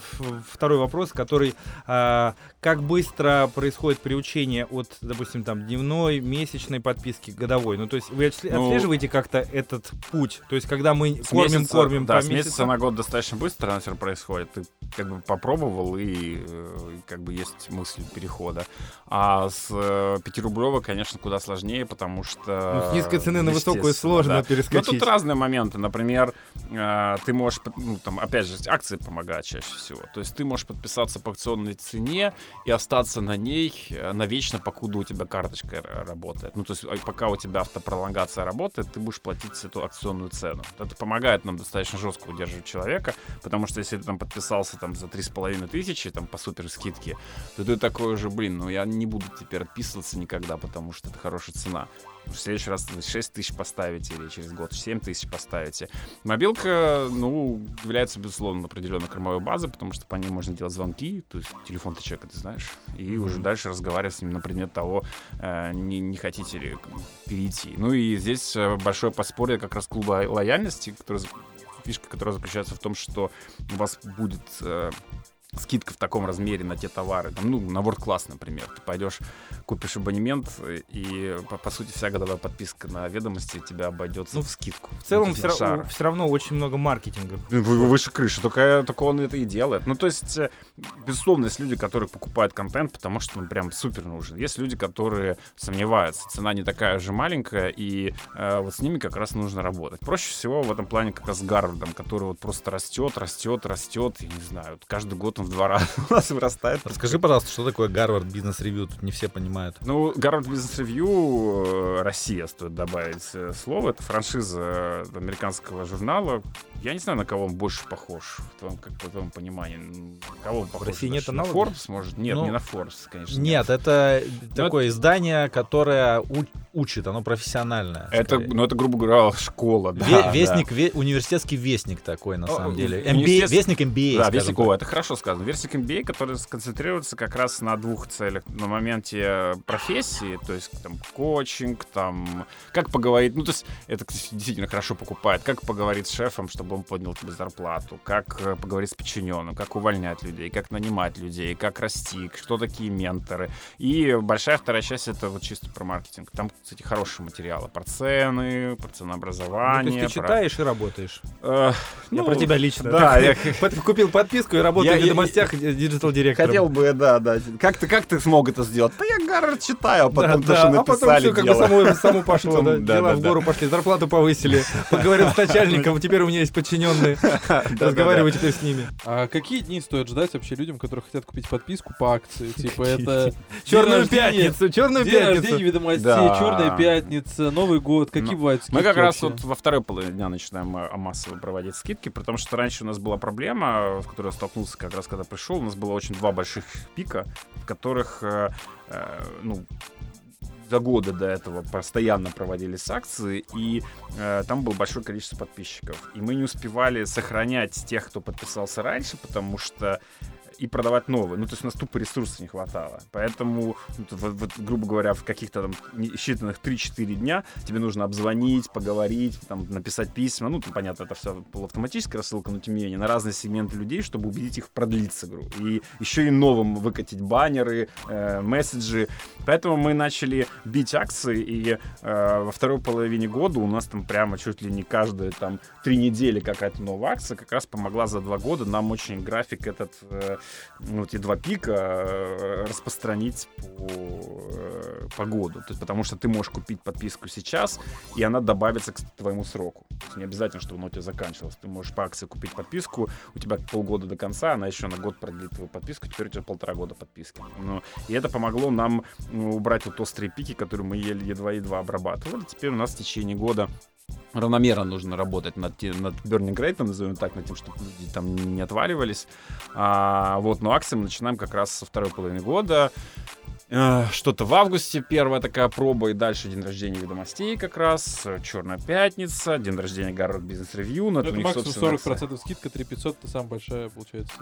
второй вопрос, который... а, как быстро происходит приучение от, допустим, там, дневной, месячной подписки, годовой? Ну, то есть вы Ну, отслеживаете как-то этот путь? То есть когда мы С кормим, да, по с месяца на год достаточно быстро трансфер происходит. Ты как бы попробовал, и, э, и как бы есть мысль перехода. А с э, 5-рублевой, конечно, куда сложнее, потому что... Ну, с низкой цены на высокую сложно да. перескочить. Ну, тут разные моменты. Например, э, ты можешь, ну, там, опять же, акции помогают чаще всего. То есть ты можешь подписаться по акционной цене и остаться на ней э, навечно, покуда у тебя карточка работает. Ну, то есть а, пока у тебя автопролонгация работает, ты будешь платить эту акционную цену. Это помогает нам достаточно жестко удерживать человека, потому что если ты там подписался там за три с половиной тысячи, там по супер скидке, то ты такой уже, блин, ну я не буду теперь отписываться никогда, потому что это хорошая цена. В следующий раз вы 6 тысяч поставите или через год 7 тысяч поставите. Мобилка, ну, является, безусловно, определенной кормовой базой, потому что по ней можно делать звонки, то есть телефон ты человека, ты знаешь, и уже дальше разговаривать с ним на предмет того, э, не, не хотите ли перейти. Ну и здесь э, большое подспорье как раз клуба лояльности, который, фишка, которая заключается в том, что у вас будет э, скидка в таком размере на те товары, там, ну, на World Class, например, ты пойдешь, купишь абонемент, и, по, по сути, вся годовая подписка на ведомости тебя обойдется Ну, в скидку. В целом, Ну, все, шара. равно очень много маркетинга. Вы- вы- Выше крыши, только, только он это и делает. Ну, то есть, э, безусловно, есть люди, которые покупают контент, потому что он прям супер нужен. Есть люди, которые сомневаются, цена не такая же маленькая, и э, вот с ними как раз нужно работать. Проще всего в этом плане как раз с Гарвардом, который вот просто растет, растет, растет, я не знаю, вот каждый год в два раза у нас вырастает. Расскажи, пожалуйста, что такое Гарвард Бизнес Ревью? Тут не все понимают. Ну, Гарвард Бизнес Ревью, Россия, стоит добавить э, слово. Это франшиза э, американского журнала. Я не знаю, на кого он больше похож, в твоем, как, по твоему пониманию. Н- Кого он похож? России нет Даже на аналогов? Forbes, может? Нет, Ну, не на Forbes, конечно. Нет, это такое издание, которое у- учит, оно профессиональное. Это, скорее. ну, это, грубо говоря, школа, да. Ве- да. вестник, ве- университетский вестник такой, на О, самом деле. в- MBA, университет- вестник MBA, Да, Вестник так. Это хорошо сказано. Вестник MBA, который сконцентрируется как раз на двух целях. На моменте профессии, то есть там коучинг, там как поговорить, ну то есть это действительно хорошо покупает, как поговорить с шефом, чтобы он поднял тебе зарплату, как э, поговорить с подчиненным, как увольнять людей, как нанимать людей, как расти, что такие менторы. И большая вторая часть это вот чисто про маркетинг. Там кстати, хорошие материалы про цены, про Ну, ценообразование. то есть ты про- читаешь и работаешь. Э, Я ну, про тебя лично. Да, я Купил подписку и работаю Я- в ведомостях диджитал директором. хотел бы, да, да. Как ты, как ты смог это сделать? Да я Гарвард читаю, а потом Да, то, да, что а потом написали, все как бы само, само пошло, да, Потом, да, дела да, в да. гору пошли, зарплату повысили, поговорил с начальником, теперь у меня есть подчиненные, разговариваю теперь с ними. А какие дни стоит ждать вообще людям, которые хотят купить подписку по акции? Типа это Черную день пятницу, черную День пятницу. ведомостей, Да. Черная пятница, Новый год. Какие Ну, бывают Мы скидки как раз вот во второй половине дня начинаем э, массово проводить скидки, потому что раньше у нас была проблема, в которой я столкнулся как раз, когда пришел. У нас было очень два больших пика, в которых, э, э, ну, за годы до этого постоянно проводились акции, и э, там было большое количество подписчиков. И мы не успевали сохранять тех, кто подписался раньше, потому что и продавать новые. Ну, то есть у нас тупо ресурсов не хватало. Поэтому, ну, вот, вот, грубо говоря, в каких-то там считанных 3-4 дня тебе нужно обзвонить, поговорить, там, написать письма. Ну, там, понятно, это все полуавтоматическая рассылка, но тем не менее, на разные сегменты людей, чтобы убедить их продлиться игру. И еще и новым выкатить баннеры, э, месседжи. Поэтому мы начали бить акции, и э, во второй половине года у нас там прямо чуть ли не каждые там три недели какая-то новая акция как раз помогла за два года нам очень график этот, э, ну, эти два пика э, распространить по, э, по году. То есть, потому что ты можешь купить подписку сейчас, и она добавится к твоему сроку. То есть не обязательно, чтобы она у тебя заканчивалась. Ты можешь по акции купить подписку, у тебя полгода до конца, она еще на год продлит твою подписку, теперь у тебя полтора года подписки. Ну, и это помогло нам ну, убрать вот острые пики, которые мы еле едва-едва обрабатывали. Теперь у нас в течение года равномерно нужно работать над, те- над burning rate, назовем так, над тем, чтобы люди там не отваливались. А, вот, но акции мы начинаем как раз со второй половины года. Э, Что-то в августе первая такая проба, и дальше день рождения ведомостей как раз, э, Черная пятница, день рождения Гарвард Бизнес Ревью. Ну, это максимум 40% скидка, 3500 это самая большая, получается.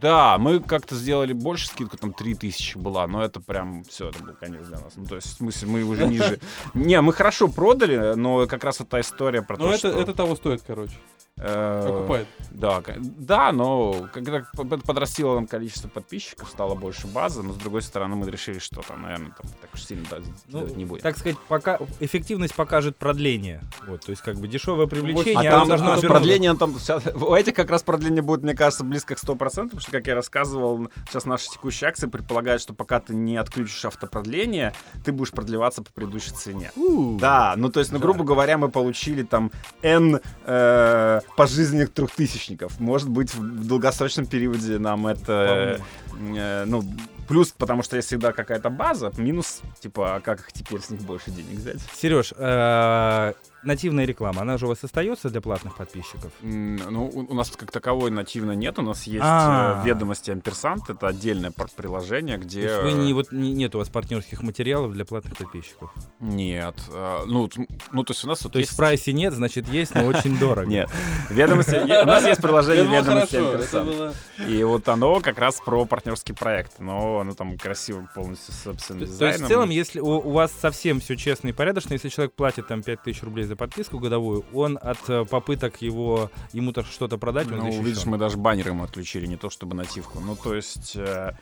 Да, мы как-то сделали больше скидку, там 3000 была, но это прям все, это был конец для нас. Ну, то есть, в смысле, мы уже ниже. Не, мы хорошо продали, но как раз вот та история про Ну, то, это, что... это того стоит, короче. э, Окупает. Да, да, но когда подрастило нам количество подписчиков, стало больше базы, но с другой стороны мы решили, что там, наверное, там так уж сильно да, Ну, не будем. так сказать, пока эффективность покажет продление. Вот, то есть как бы дешевое привлечение, А там должно а продление там сейчас, у этих как раз продление будет, мне кажется, близко к 100%, потому что, как я рассказывал, сейчас наши текущие акции предполагают, что пока ты не отключишь автопродление, ты будешь продлеваться по предыдущей цене. Да, ну то есть, ну, грубо говоря, мы получили там N э, пожизненных трехтысячников. Может быть, в долгосрочном периоде нам это... э, ну, плюс, потому что есть всегда какая-то база, минус, типа, а как их теперь с них больше денег взять? Сереж, э, нативная реклама, она же у вас остается для платных подписчиков? Ну, у, у нас как таковой нативно нет. У нас есть А. э, ведомости Амперсант. Это отдельное приложение, То где... есть вы не, вот, не- нет у вас партнерских материалов для платных подписчиков? Нет. э, Ну, ну, то есть у нас вот То есть в прайсе нет, значит есть, но очень дорого. Нет. Ведомости... У нас есть приложение ведомости Амперсант. И вот оно как раз про партнерский проект. Но оно там красиво полностью с собственным То, то есть дизайном. в целом, если у, у вас совсем все честно и порядочно, если человек платит там 5000 рублей за подписку годовую, он от э, попыток его ему-то что-то продать, он Ну, защищен. видишь, мы даже баннеры ему отключили, не то чтобы нативку. Ну, то есть... э,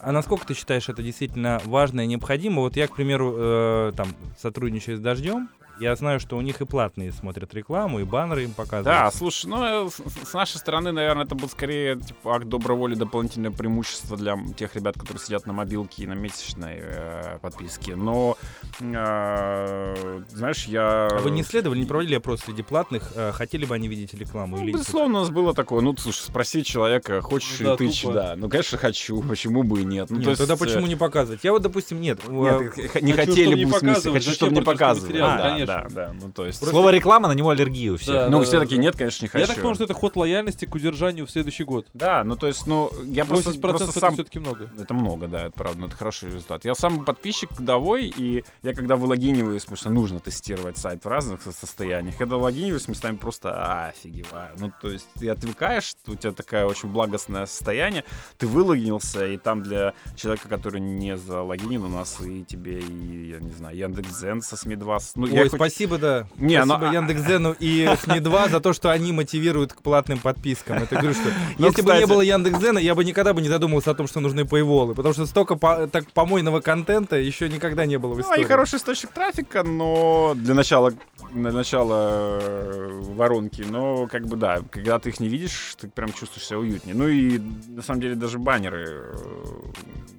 А насколько ты считаешь это действительно важно и необходимо? Вот я, к примеру, э, там сотрудничаю с Дождем, я знаю, что у них и платные смотрят рекламу, и баннеры им показывают. Да, слушай, ну, э, с, с нашей стороны, наверное, это будет скорее типа, акт доброй воли, дополнительное преимущество для тех ребят, которые сидят на мобилке и на месячной э, подписке. Но, э, знаешь, я... А вы не исследовали, не проводили опрос среди платных? э, хотели бы они видеть рекламу Ну, или нет? безусловно, у нас было такое. Ну, слушай, спроси человека, хочешь Ну да, ли ты... тупо. Да, ну, конечно, хочу. Почему бы и нет? Ну, Нет, то есть, тогда э, почему не показывать? Я вот, допустим, нет. Нет, э, не хотели бы, не в смысле, показывать. хочу, чтобы не показывали. материал? Да, Конечно. Да, да. Ну, то есть... Слово реклама, на него аллергия у всех. Да, Ну, да, все да, такие, да. нет, конечно, не хочу. Я так понял, что это ход лояльности к удержанию в следующий год. Да, ну то есть, ну, я просто, 80% просто это сам... все-таки много. Это много, да, это правда, но это хороший результат. Я сам подписчик годовой, и я когда вылогиниваюсь, потому что нужно тестировать сайт в разных со- состояниях, когда логиниваюсь, местами просто офигеваю. Ну, то есть ты отвлекаешь, у тебя такое очень благостное состояние, ты вылогинился, и там для человека, который не залогинен, у нас и тебе, и, я не знаю, Яндекс.Зен со СМИ 2. Ну, я Ой, хоть- спасибо, да. Не, спасибо ну, а- Яндекс.Зену и СМИ-2 за то, что они мотивируют к платным подпискам. Это говорю, что Ну, если бы не кстати- было Яндекс.Зена, я бы никогда бы не задумывался о том, что нужны пейволы, потому что столько по- так помойного контента еще никогда не было в Ну, истории. их хороший источник трафика, но для начала для начала э, воронки, но как бы да, когда ты их не видишь, ты прям чувствуешь себя уютнее. Ну и на самом деле даже баннеры э,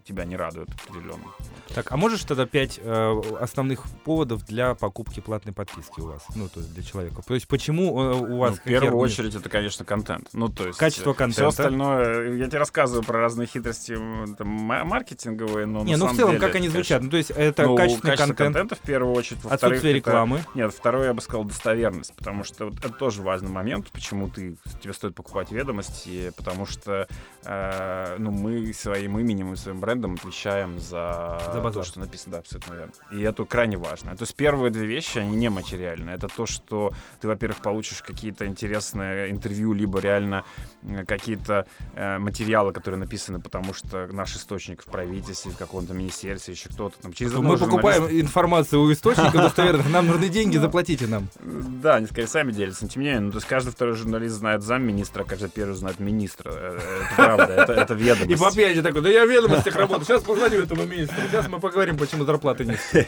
тебя не радуют определенно. Так, а можешь тогда пять э, основных поводов для покупки платной подписки у вас? Ну, то есть для человека. То есть почему э, у вас... Ну, в первую какие очередь это, конечно, контент. Ну, то есть Качество Все контента. остальное, я тебе рассказываю про разные хитрости там, ма- маркетинговые, но Не, ну в целом, деле как это, они конечно, звучат? Ну, то есть это ну, качественный качество контент, контента в первую очередь. Отсутствие это- рекламы. Нет, второе, я бы сказал, достоверность, потому что вот это тоже важный момент, почему ты, тебе стоит покупать ведомости, потому что э, ну, мы своим именем и своим брендом отвечаем за, За базар. то, что написано, да, абсолютно верно. И это крайне важно. То есть первые две вещи, они не материальны. Это то, что ты, во-первых, получишь какие-то интересные интервью, либо реально э, какие-то э, материалы, которые написаны, потому что наш источник в правительстве, в каком-то министерстве, еще кто-то там. Через Мы покупаем журналиста- информацию у источников достоверных, нам нужны деньги, заплатите нам. да, они скорее сами делятся. Тем не менее, ну, то есть каждый второй журналист знает замминистра, а каждый первый знает министра. Э, Это правда, это, это И ведомость. Попьяни такой, да я в ведомостях работаю, сейчас позвоню этому министру, сейчас мы поговорим, почему зарплаты нет.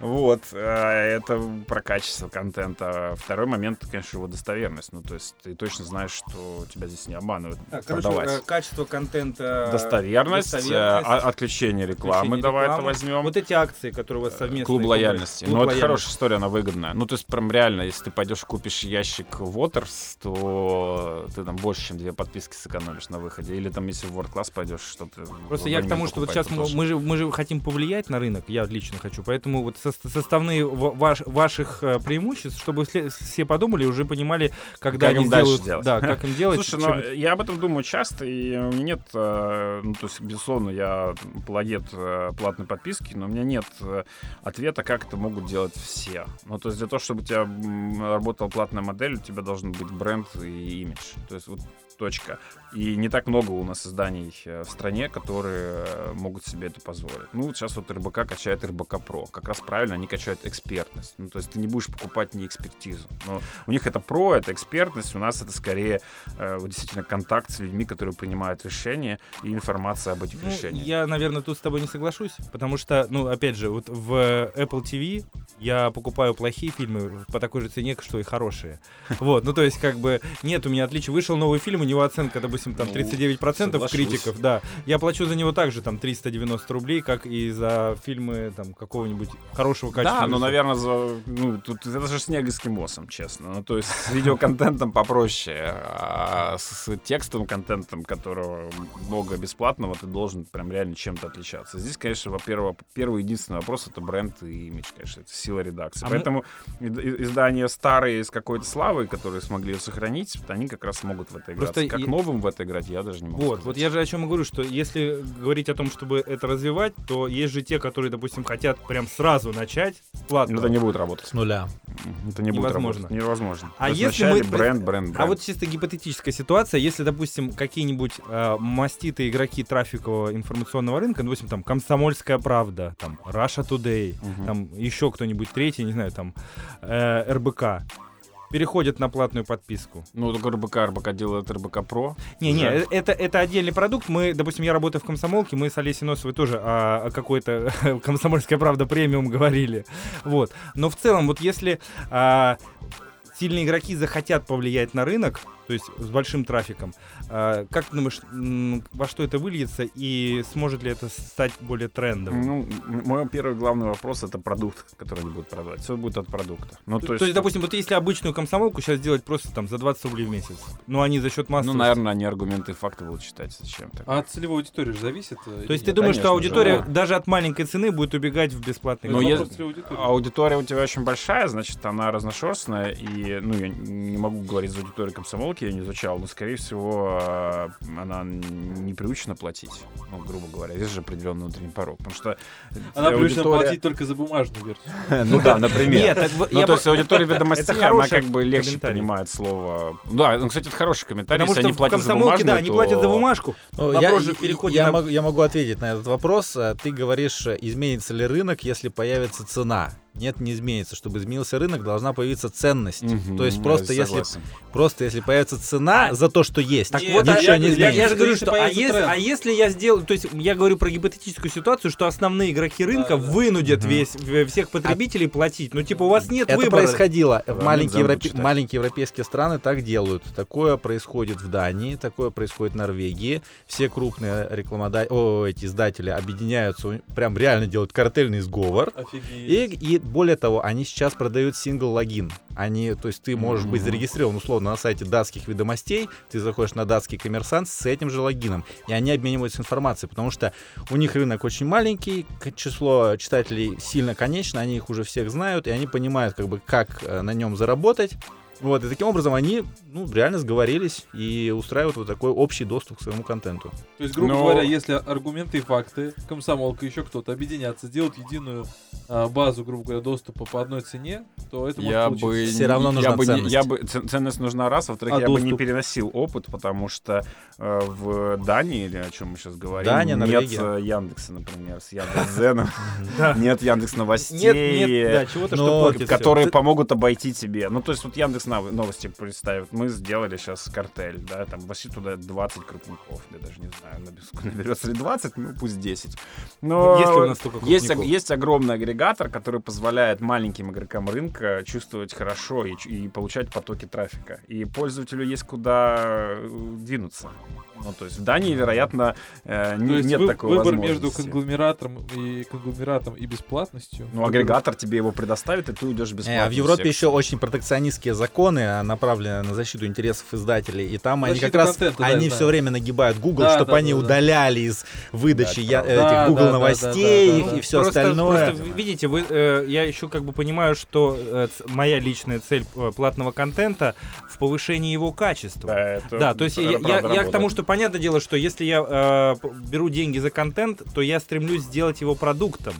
Вот, э, это про качество контента. Второй момент, конечно, его достоверность. Ну, то есть ты точно знаешь, что тебя здесь не обманывают. продавать. э, качество контента... Достоверность, э, достоверность, отключение рекламы, давай это возьмем. Вот эти акции, которые у вас совместные. Клуб лояльности. Ну, это хорошая история, она выгодная. Ну, то есть, прям реально, если ты пойдешь купишь ящик Waters, то ты там больше, чем две подписки сэкономишь на выходе. Или там, если в World Class пойдешь, что-то... Просто я к тому, что вот сейчас мы, мы же, мы же хотим повлиять на рынок, я лично хочу, поэтому вот со- составные ва- ваш- ваших э, преимуществ, чтобы все, подумали и уже понимали, когда Как они им сделают, делать. да, как им делать. Слушай, чем- ну, я об этом думаю часто, и у меня нет, э, ну, то есть, безусловно, я плагет э, платной подписки, но у меня нет ответа, как это могут делать все. Ну, то есть для того, чтобы у тебя работала платная модель, у тебя должен быть бренд и имидж. То есть вот точка. И не так много у нас изданий э, в стране, которые э, могут себе это позволить. Ну, вот сейчас вот РБК качает РБК Про. Как раз правильно, они качают экспертность. Ну, то есть ты не будешь покупать не экспертизу. Но у них это про, это экспертность, у нас это скорее э, вот действительно контакт с людьми, которые принимают решения и информация об этих Ну, решениях. я, наверное, тут с тобой не соглашусь, потому что, ну, опять же, вот в Apple TV я покупаю плохие фильмы по такой же цене, что и хорошие. Вот, ну, то есть, как бы, нет у меня отличия. Вышел новый фильм, у него оценка, допустим, там Ну, 39% соглашусь. критиков, да. Я плачу за него также, там, 390 рублей, как и за фильмы, там, какого-нибудь хорошего качества. Да, ну, наверное, за, ну, тут это же снег эскимосом, честно. Ну, то есть с видеоконтентом попроще, а с текстовым контентом, которого много бесплатного, ты должен прям реально чем-то отличаться. Здесь, конечно, во-первых, первый единственный вопрос — это бренд и имидж, конечно, это сила редакции. А мы- Поэтому и- издания старые с какой-то славой, которые смогли ее сохранить, они как раз могут в это играть. Просто Как я- новым в это играть, я даже не могу Вот, сказать. вот я же о чем и говорю, что если говорить о том, чтобы это развивать, то есть же те, которые, допустим, хотят прям сразу начать с платного. это не будет работать. С нуля. Это не будет Невозможно. работать. Невозможно. А То если мы- бренд, бренд, бренд. А вот чисто гипотетическая ситуация, если, допустим, какие-нибудь э, маститые игроки трафикового информационного рынка, ну, допустим, там Комсомольская правда, там Russia Today, Мгм. там еще кто-нибудь третий, не знаю, там э, РБК, переходят на платную подписку. Ну, только РБК, РБК делает РБК Про. Не-не, это, это отдельный продукт. Мы, допустим, я работаю в комсомолке, мы с Олесей Носовой тоже о, о какой-то комсомольская правда премиум говорили. Вот. Но в целом, вот если а, сильные игроки захотят повлиять на рынок, то есть с большим трафиком, как ты думаешь, во что это выльется и сможет ли это стать более трендовым? Ну, мой первый главный вопрос это продукт, который они будут продавать. Все будет от продукта. Ну, то, есть, допустим, вот если обычную комсомолку сейчас сделать просто там за 20 рублей в месяц, но они за счет массы... ну, наверное, они аргументы и факты будут читать. Зачем так? А от целевой аудитории же зависит. э, То есть ты нет? думаешь, что конечно же, аудитория да. даже от маленькой цены будет убегать в бесплатный Ну, аудитории. Аудитория у тебя очень большая, значит, она разношерстная, и, ну, я не могу говорить за аудиторию комсомолки, я не изучал, но, скорее всего, э, она не привычна платить, ну, грубо говоря, есть же определенный внутренний порог, потому что Она привычна аудитория- платить только за бумажную версию. Ну да, например. Ну, я то есть аудитория ведомостей, она как бы легче понимает слово. Да, ну, кстати, это хороший комментарий. Потому Если что они платят за бумажную, да, они платят за бумажку. Я, могу, ответить на этот вопрос. Ты говоришь, э, изменится ли рынок, если появится цена. Нет, не изменится. Чтобы изменился рынок, должна появиться ценность. Мгм, То есть просто если, просто если появится цена за то, что есть, Так Нет, вот, а ничего я- не я- Я, изменится. я же говорю, что а если, а если я сделаю, то есть я говорю про гипотетическую ситуацию, что основные игроки рынка Да, да. вынудят Мгм. весь всех потребителей платить. Ну типа у вас нет Это выбора. происходило. В Да, маленькие, европе- маленькие европейские страны так делают. Такое происходит в Дании, такое происходит в Норвегии. Все крупные рекламода... О, эти издатели объединяются, прям реально делают картельный сговор. И, Офигеть. и более того, они сейчас продают сингл-логин. Они, то есть ты можешь быть зарегистрирован условно на сайте датских ведомостей, ты заходишь на датский коммерсант с этим же логином, и они обмениваются информацией, потому что у них рынок очень маленький, число читателей сильно конечно, они их уже всех знают, и они понимают, как бы, как э, на нем заработать. Вот, и таким образом они, ну, реально сговорились и устраивают вот такой общий доступ к своему контенту. То есть, грубо Но- говоря, если аргументы и факты, комсомолка, еще кто-то объединятся, сделают единую а, базу, грубо говоря, доступа по одной цене, то это Я может бы, получиться. Всё равно я нужна бы, не- ценность. я бы ценность нужна раз, во-вторых, А я бы не доступ? переносил опыт, потому что э, в Дании, или о чем мы сейчас говорим, Дания, нет Норвегия. э, Яндекса, например, с Яндекс.Зеном, нет Яндекс новостей, Нет, нет, да, чего-то, Но что портит всё. которые помогут обойти тебе. Ну, то есть вот Яндекс новости представят. Мы сделали сейчас картель, да, там вошли туда 20 крупников, я даже не знаю, наберется ли 20, ну пусть 10. Но Есть ли у нас столько есть, есть огромный агрегатор, который позволяет маленьким игрокам рынка чувствовать хорошо и, и получать потоки трафика. И пользователю есть куда э, двинуться. Ну, то есть в Дании, вероятно, э, не- нет вы- такой выбор между возможности. конгломератом и конгломератом и бесплатностью. Ну, агрегатор тебе его предоставит, и ты уйдешь Э, бесплатно. а в Европе всех. еще очень протекционистские законы, а, направленные на защиту интересов издателей. И там они Защиту как раз контента, да, они я все знаю. время нагибают Google, Да, чтобы да, они да, да. удаляли из выдачи Да, я- это этих правда. Да, Google да, да, новостей да, их да. и все Просто- остальное. Просто, видите, вы, э, я еще как бы понимаю, что э, моя личная цель э, платного контента в повышении его качества. Да, это Да, то есть я, я- я к тому, что понятное дело, что если я э, беру деньги за контент, то я стремлюсь сделать его продуктом.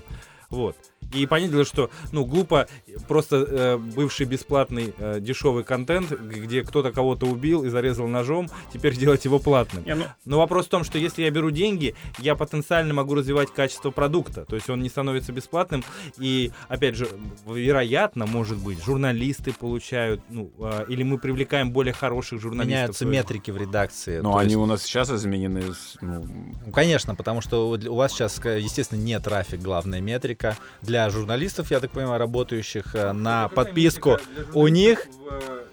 Вот. И понятное дело, что ну, глупо просто э, бывший бесплатный э, дешевый контент, где кто-то кого-то убил и зарезал ножом, теперь делать его платным. Не, ну, Но вопрос в том, что если я беру деньги, я потенциально могу развивать качество продукта. То есть он не становится бесплатным. И, опять же, вероятно, может быть, журналисты получают, ну, а, или мы привлекаем более хороших журналистов. Меняются метрики в редакции. но То они есть, у нас сейчас изменены. ну, ну, конечно, потому что у у вас сейчас, э, естественно, не трафик, главная метрика. Для журналистов, я так понимаю, работающих э, на подписку, у них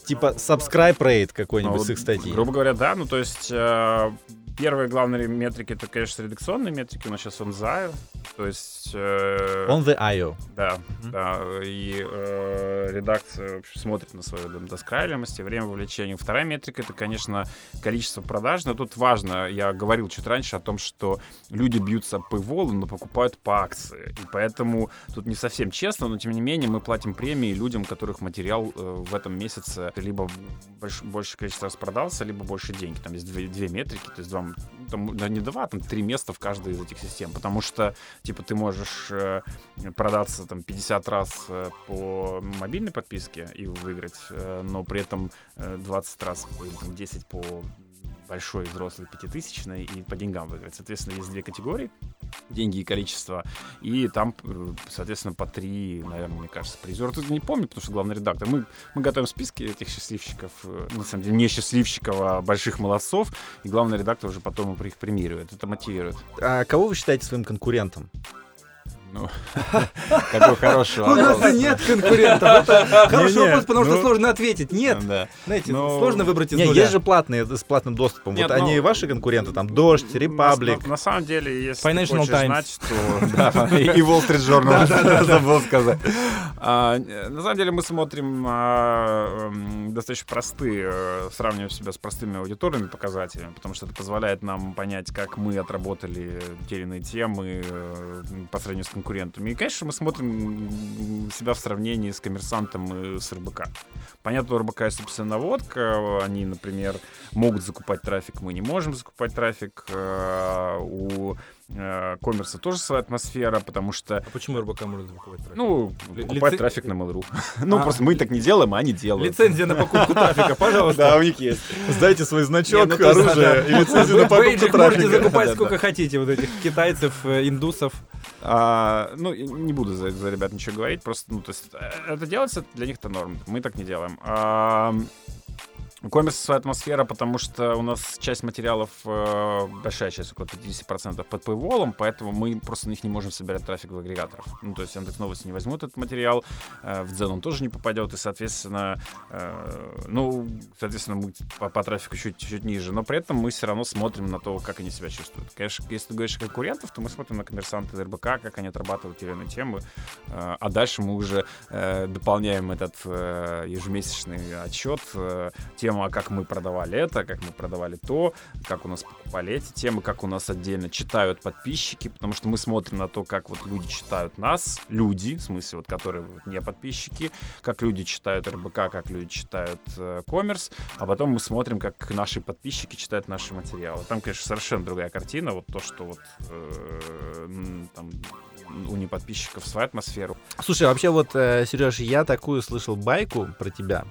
типа subscribe rate какой-нибудь ну, с их статьи. Грубо говоря, да. Ну, то есть э, первые главные метрики это, конечно, редакционные метрики. Нас сейчас он ZAIO. То есть... э, On the IO. Да, Мгм. да. И э, редакция в общем, смотрит на свою там, доскраливаемость и время вовлечения. Вторая метрика это, конечно, количество продаж. Но тут важно, я говорил чуть раньше о том, что люди бьются по волу, но покупают по акции. И поэтому тут не совсем честно, но тем не менее мы платим премии людям, которых материал э, в этом месяце либо больш- большее количество раз продался, либо больше денег. Там есть две, две метрики, то есть два, м, там, да, не два, там три места в каждой из этих систем. Потому что типа ты можешь э, продаться там 50 раз э, по мобильной подписке и выиграть, э, но при этом э, 20 раз или там 10 по большой взрослой пятитысячной и по деньгам выиграть. Соответственно, есть две категории деньги и количество. И там, э, соответственно, по три, наверное, мне кажется, призера. Тут не помню, потому что главный редактор. Мы, мы готовим списки этих счастливчиков, э, на самом деле не счастливчиков, а больших молодцов. И главный редактор уже потом их премирует. Это мотивирует. А кого вы считаете своим конкурентом? Ну, какой хороший У нас нет конкурентов. Это хороший вопрос, потому что ну- сложно ответить. Нет. Знаете, Ну, сложно выбрать из нуля. есть же платные с платным доступом. Нет, вот они ну, ваши конкуренты, там Дождь, Репаблик. на- самом деле, если Financial Times. знать, что... Да, И Wall Street Journal, забыл сказать. А, На самом деле мы смотрим а, эм, достаточно простые, э, сравниваем себя с простыми аудиторными показателями, потому что это позволяет нам понять, как мы отработали те или иные темы э, по сравнению с конкурентами. И, конечно, мы смотрим себя в сравнении с коммерсантом и с РБК. Понятно, у РБК есть собственная наводка. Они, например, могут закупать трафик, мы не можем закупать трафик. Э, У э, коммерса тоже своя атмосфера, потому что, А почему РБК может закупать трафик? ну, Ли- покупать лице- трафик на Mail.ru. Ну, А. просто мы так не делаем, а они делают. Лицензия на покупку трафика, пожалуйста. у них есть. Сдайте свой значок, Не, ну, оружие и лицензию на покупку бейджик можете трафика. закупать сколько хотите, вот этих китайцев, э, индусов. А, ну, не буду за, за ребят ничего говорить, просто, ну, то есть, э, это делается, для них это норм. Мы так не делаем. А, коммерса своя атмосфера, потому что у нас часть материалов, э, большая часть, около 50% под paywall, поэтому мы просто на них не можем собирать трафик в агрегаторов. Ну, то есть Яндекс Новости не возьмут этот материал, э, в Дзен он тоже не попадет, и, соответственно, э, ну, соответственно, мы по, по трафику чуть, чуть ниже, но при этом мы все равно смотрим на то, как они себя чувствуют. Конечно, если ты говоришь о конкурентов, то мы смотрим на коммерсанты РБК, как они отрабатывают те или иные темы, э, а дальше мы уже э, дополняем этот э, ежемесячный отчет э, тем, а как мы продавали это, как мы продавали то, как у нас покупали эти темы, как у нас отдельно читают подписчики, потому что мы смотрим на то, как вот люди читают нас, люди, в смысле, вот которые вот не подписчики, как люди читают РБК, как люди читают э, коммерс, а потом мы смотрим, как наши подписчики читают наши материалы. Там, конечно, совершенно другая картина, вот то, что вот э, там у неподписчиков своя атмосфера. Слушай, вообще вот, э, Сереж, я такую слышал байку про тебя,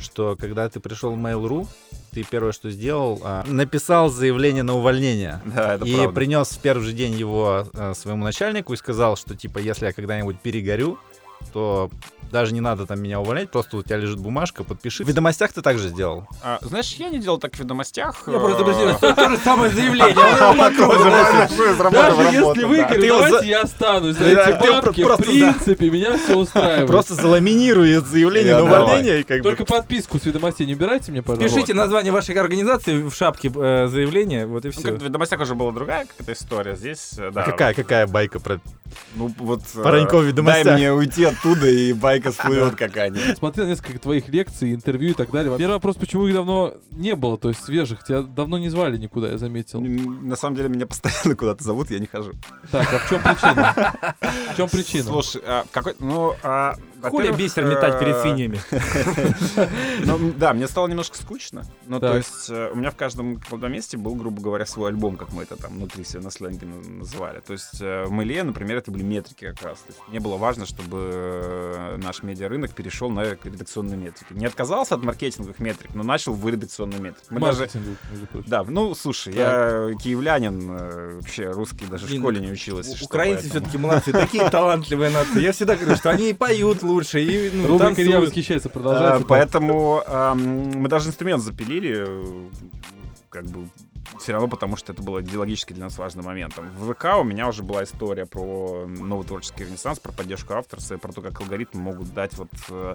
что когда ты пришел в Mail.ru, ты первое, что сделал, а, написал заявление на увольнение. Да, это и правда. принес в первый же день его а, своему начальнику и сказал, что типа, если я когда-нибудь перегорю, то даже не надо там меня увольнять, просто у тебя лежит бумажка, подпиши. В ведомостях ты также сделал. А, знаешь, я не делал так в ведомостях. Я просто э, подожди, то же самое заявление. Даже если выиграю, его давайте я останусь эти бабки. В принципе, меня все устраивает. Просто заламинируй это заявление на увольнение Только подписку с ведомостей не убирайте мне, пожалуйста. Пишите название вашей организации в шапке э, заявления, вот и Ну, все. в ведомостях уже была другая какая-то история. Здесь, э, да. Какая, какая байка про... Ну, вот... э, Параньков в ведомостях. Дай мне уйти оттуда, и байка всплывет какая-нибудь. Смотрел несколько твоих лекций, интервью и так далее. Первый вопрос, почему их давно не было, то есть свежих? Тебя давно не звали никуда, я заметил. На самом деле, меня постоянно куда-то зовут, я не хожу. Так, а в чем причина? В чем причина? Слушай, а, какой... Ну, во-первых, бисер метать перед э, свиньями. Ну, да, мне стало немножко скучно. Ну, то есть э, у меня в каждом месте был, грубо говоря, свой альбом, как мы это там внутри себя на сленге на- называли. То есть э, в Мэле, например, это были метрики как раз. Мне было важно, чтобы наш медиарынок перешел на редакционные метрики. Не отказался от маркетинговых метрик, но начал в редакционные метрики. Мы даже... Да, ну, слушай, я киевлянин, вообще русский даже в школе не училась. Украинцы все-таки молодцы, такие талантливые нации. Я всегда говорю, что они и поют лучше, и ну, Рубрика «Я танцуют. восхищается» А, продолжается. Поэтому ам, мы даже инструмент запилили, э, как бы все равно, потому что это было идеологически для нас важным моментом. В ВК у меня уже была история про новый творческий ренессанс, про поддержку авторства и про то, как алгоритмы могут дать вот э,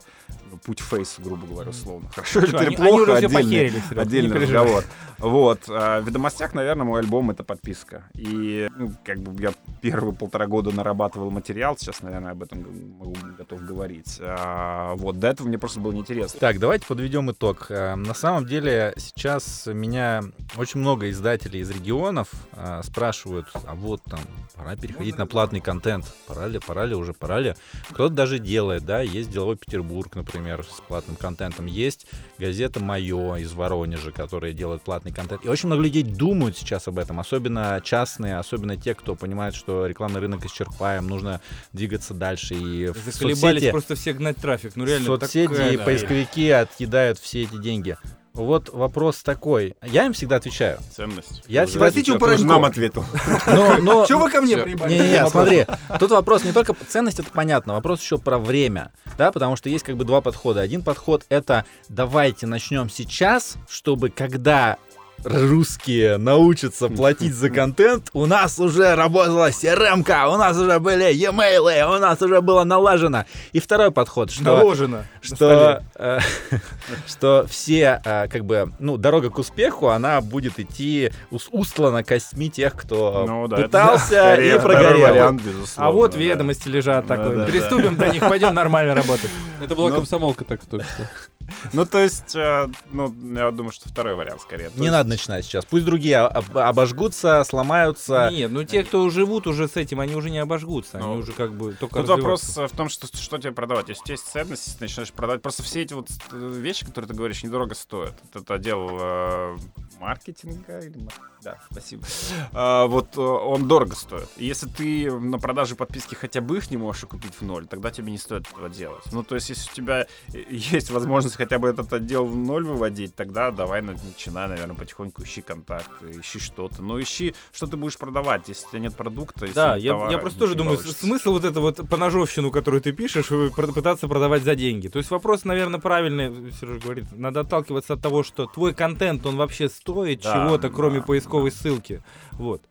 путь фейсу, грубо говоря, условно. Хорошо или Что, они- плохо, они отдельный- Серёг, отдельный разговор. Вот. а В ведомостях, наверное, мой альбом — это подписка. И, ну, как бы я первые полтора года нарабатывал материал, сейчас, наверное, об этом могу, готов говорить. А, Вот, до этого мне просто было неинтересно. Так, давайте подведем итог. Э, На самом деле сейчас меня очень много издателей из регионов э, спрашивают, а вот там пора переходить на платный контент, пора ли, пора ли уже, пора ли. Кто-то даже делает, да, есть деловой Петербург, например, с платным контентом, есть газета Мое из Воронежа, которая делает платный контент. И очень много людей думают сейчас об этом, особенно частные, особенно те, кто понимает, что рекламный рынок исчерпаем, нужно двигаться дальше. И в Заколебались соцсети- просто все гнать трафик. Ну реально, соцсети такая, и да. поисковики отъедают все эти деньги. Вот вопрос такой. Я им всегда отвечаю. Ценность. Я всегда- Спросите у нам ответил. Но, но... Чего вы ко мне Всё. приебали? Не-не-не, смотри, тут вопрос не только ценность, это понятно, вопрос еще про время, да, потому что есть как бы два подхода. Один подход это давайте начнем сейчас, чтобы когда русские научатся платить за контент, у нас уже работала crm у нас уже были e-mail, у нас уже было налажено. И второй подход, что Наложено. на что, э, что все, э, как бы, ну, дорога к успеху, она будет идти ус- устлана костьми тех, кто Ну да, это пытался скорее и прогорел. вариант, А вот да. ведомости лежат Да, такой. да, да. Приступим до них, пойдем нормально работать. Это была комсомолка так только что. Ну, то есть, э, ну, я думаю, что второй вариант скорее. То Не есть- надо начинать сейчас. Пусть другие об- обожгутся, сломаются. Нет, ну те, кто живут уже с этим, они уже не обожгутся. Они Ну, уже как бы только Тут вопрос э, в том, что, что тебе продавать. Если у тебя есть ценность, если ты начинаешь продавать. Просто все эти вот э, вещи, которые ты говоришь, недорого стоят. Это, это отдел э, маркетинга или Да, спасибо. А, вот э, он дорого стоит. Если ты на продаже подписки хотя бы их не можешь купить в ноль, тогда тебе не стоит этого делать. Ну, то есть, если у тебя есть возможность хотя бы этот отдел в ноль выводить, тогда давай на- начинай, наверное, потихоньку ищи контакты, ищи что-то. Но ищи, что ты будешь продавать, если у тебя нет продукта. если Да, нет я, товара, я просто тоже думаю, получится. смысл вот это вот поножовщину, которую ты пишешь, э, пытаться продавать за деньги. То есть вопрос, наверное, правильный, Сережа говорит, надо отталкиваться от того, что твой контент, он вообще стоит Да, чего-то, кроме да, поисковой ссылки. Вот.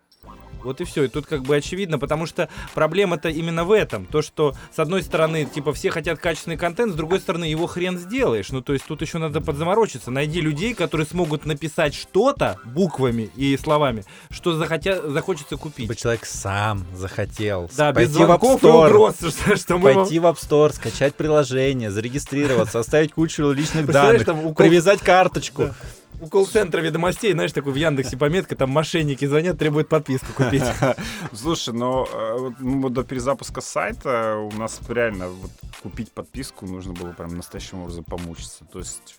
Вот и все. И тут как бы очевидно, потому что проблема-то именно в этом. То, что с одной стороны, типа, все хотят качественный контент, с другой стороны, его хрен сделаешь. Ну, то есть тут еще надо подзаморочиться. Найди людей, которые смогут написать что-то буквами и словами, что захотя... захочется купить. Чтобы человек сам захотел Да, без пойти в звонков и App Store, угроз, что, что мы вам- пойти в App Store, скачать приложение, зарегистрироваться, оставить кучу личных данных, там привязать карточку. У колл-центра ведомостей, знаешь, такой в Яндексе пометка, там мошенники звонят, требуют подписку купить. Слушай, но э, вот, ну, до перезапуска сайта у нас реально вот, купить подписку нужно было прям настоящим образом помучиться. То есть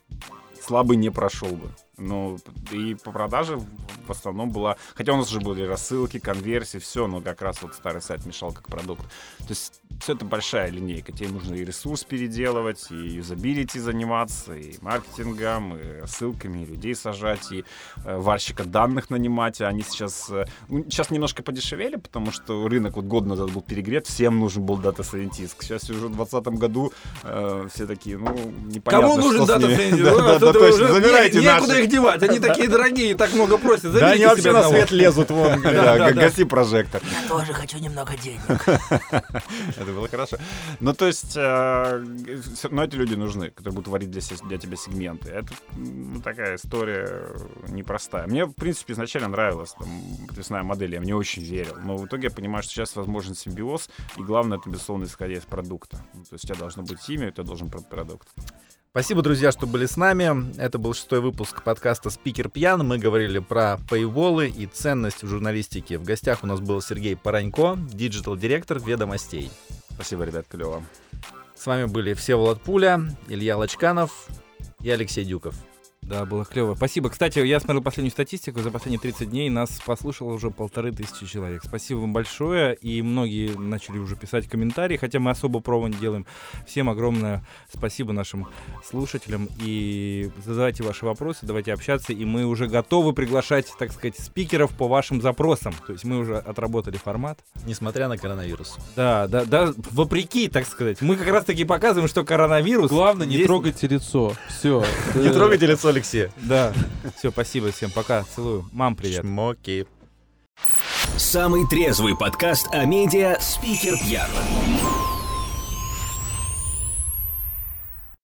слабый не прошел бы. Ну, и по продаже в- основном была... Хотя у нас уже были рассылки, конверсии, все, но как раз вот старый сайт мешал как продукт. То есть все это большая линейка. Тебе нужно и ресурс переделывать, и юзабилити заниматься, и маркетингом, и ссылками, и людей сажать, и э, варщика данных нанимать. А Они сейчас... э, ну, сейчас немножко подешевели, потому что рынок вот год назад был перегрет, всем нужен был data scientist. Сейчас уже в 2020 году э, все такие, ну, непонятно, Кому нужен data scientist? Да, да, да, точно, забирайте не- Некуда наши. их девать, они такие дорогие, так много просят. Да они вообще на свет лезут вон. Гаси прожектор. Я тоже хочу немного денег. Это было хорошо. Ну, то есть, э, равно эти люди нужны, которые будут варить для, тебя сегменты. Это такая история непростая. Мне, в принципе, изначально нравилась там, подписная модель, я в нее очень верил. Но в итоге я понимаю, что сейчас возможен симбиоз, и главное, это, безусловно, исходя из продукта. То есть у тебя должно быть имя, у тебя должен быть продукт. Спасибо, друзья, что были с нами. Это был шестой выпуск подкаста «Спикер пьян». Мы говорили про пейволы и ценность в журналистике. В гостях у нас был Сергей Паранько, диджитал-директор «Ведомостей». Спасибо, ребят, клево. С вами были Всеволод Пуля, Илья Лочканов и Алексей Дюков. Да, было клево. Спасибо. Кстати, я смотрел последнюю статистику. За последние 30 дней нас послушало уже полторы тысячи человек. Спасибо вам большое. И многие начали уже писать комментарии, хотя мы особо промо не делаем. Всем огромное спасибо нашим слушателям. И задавайте ваши вопросы, давайте общаться. И мы уже готовы приглашать, так сказать, спикеров по вашим запросам. То есть мы уже отработали формат. Несмотря на коронавирус. Да, да, да, вопреки, так сказать. Мы как раз таки показываем, что коронавирус... Главное, не здесь- трогайте лицо. Все. Не трогайте лицо Алексея. Да. Все, спасибо всем. Пока. Целую. Мам, привет. Шмоки. Самый трезвый подкаст о медиа «Спикер пьян».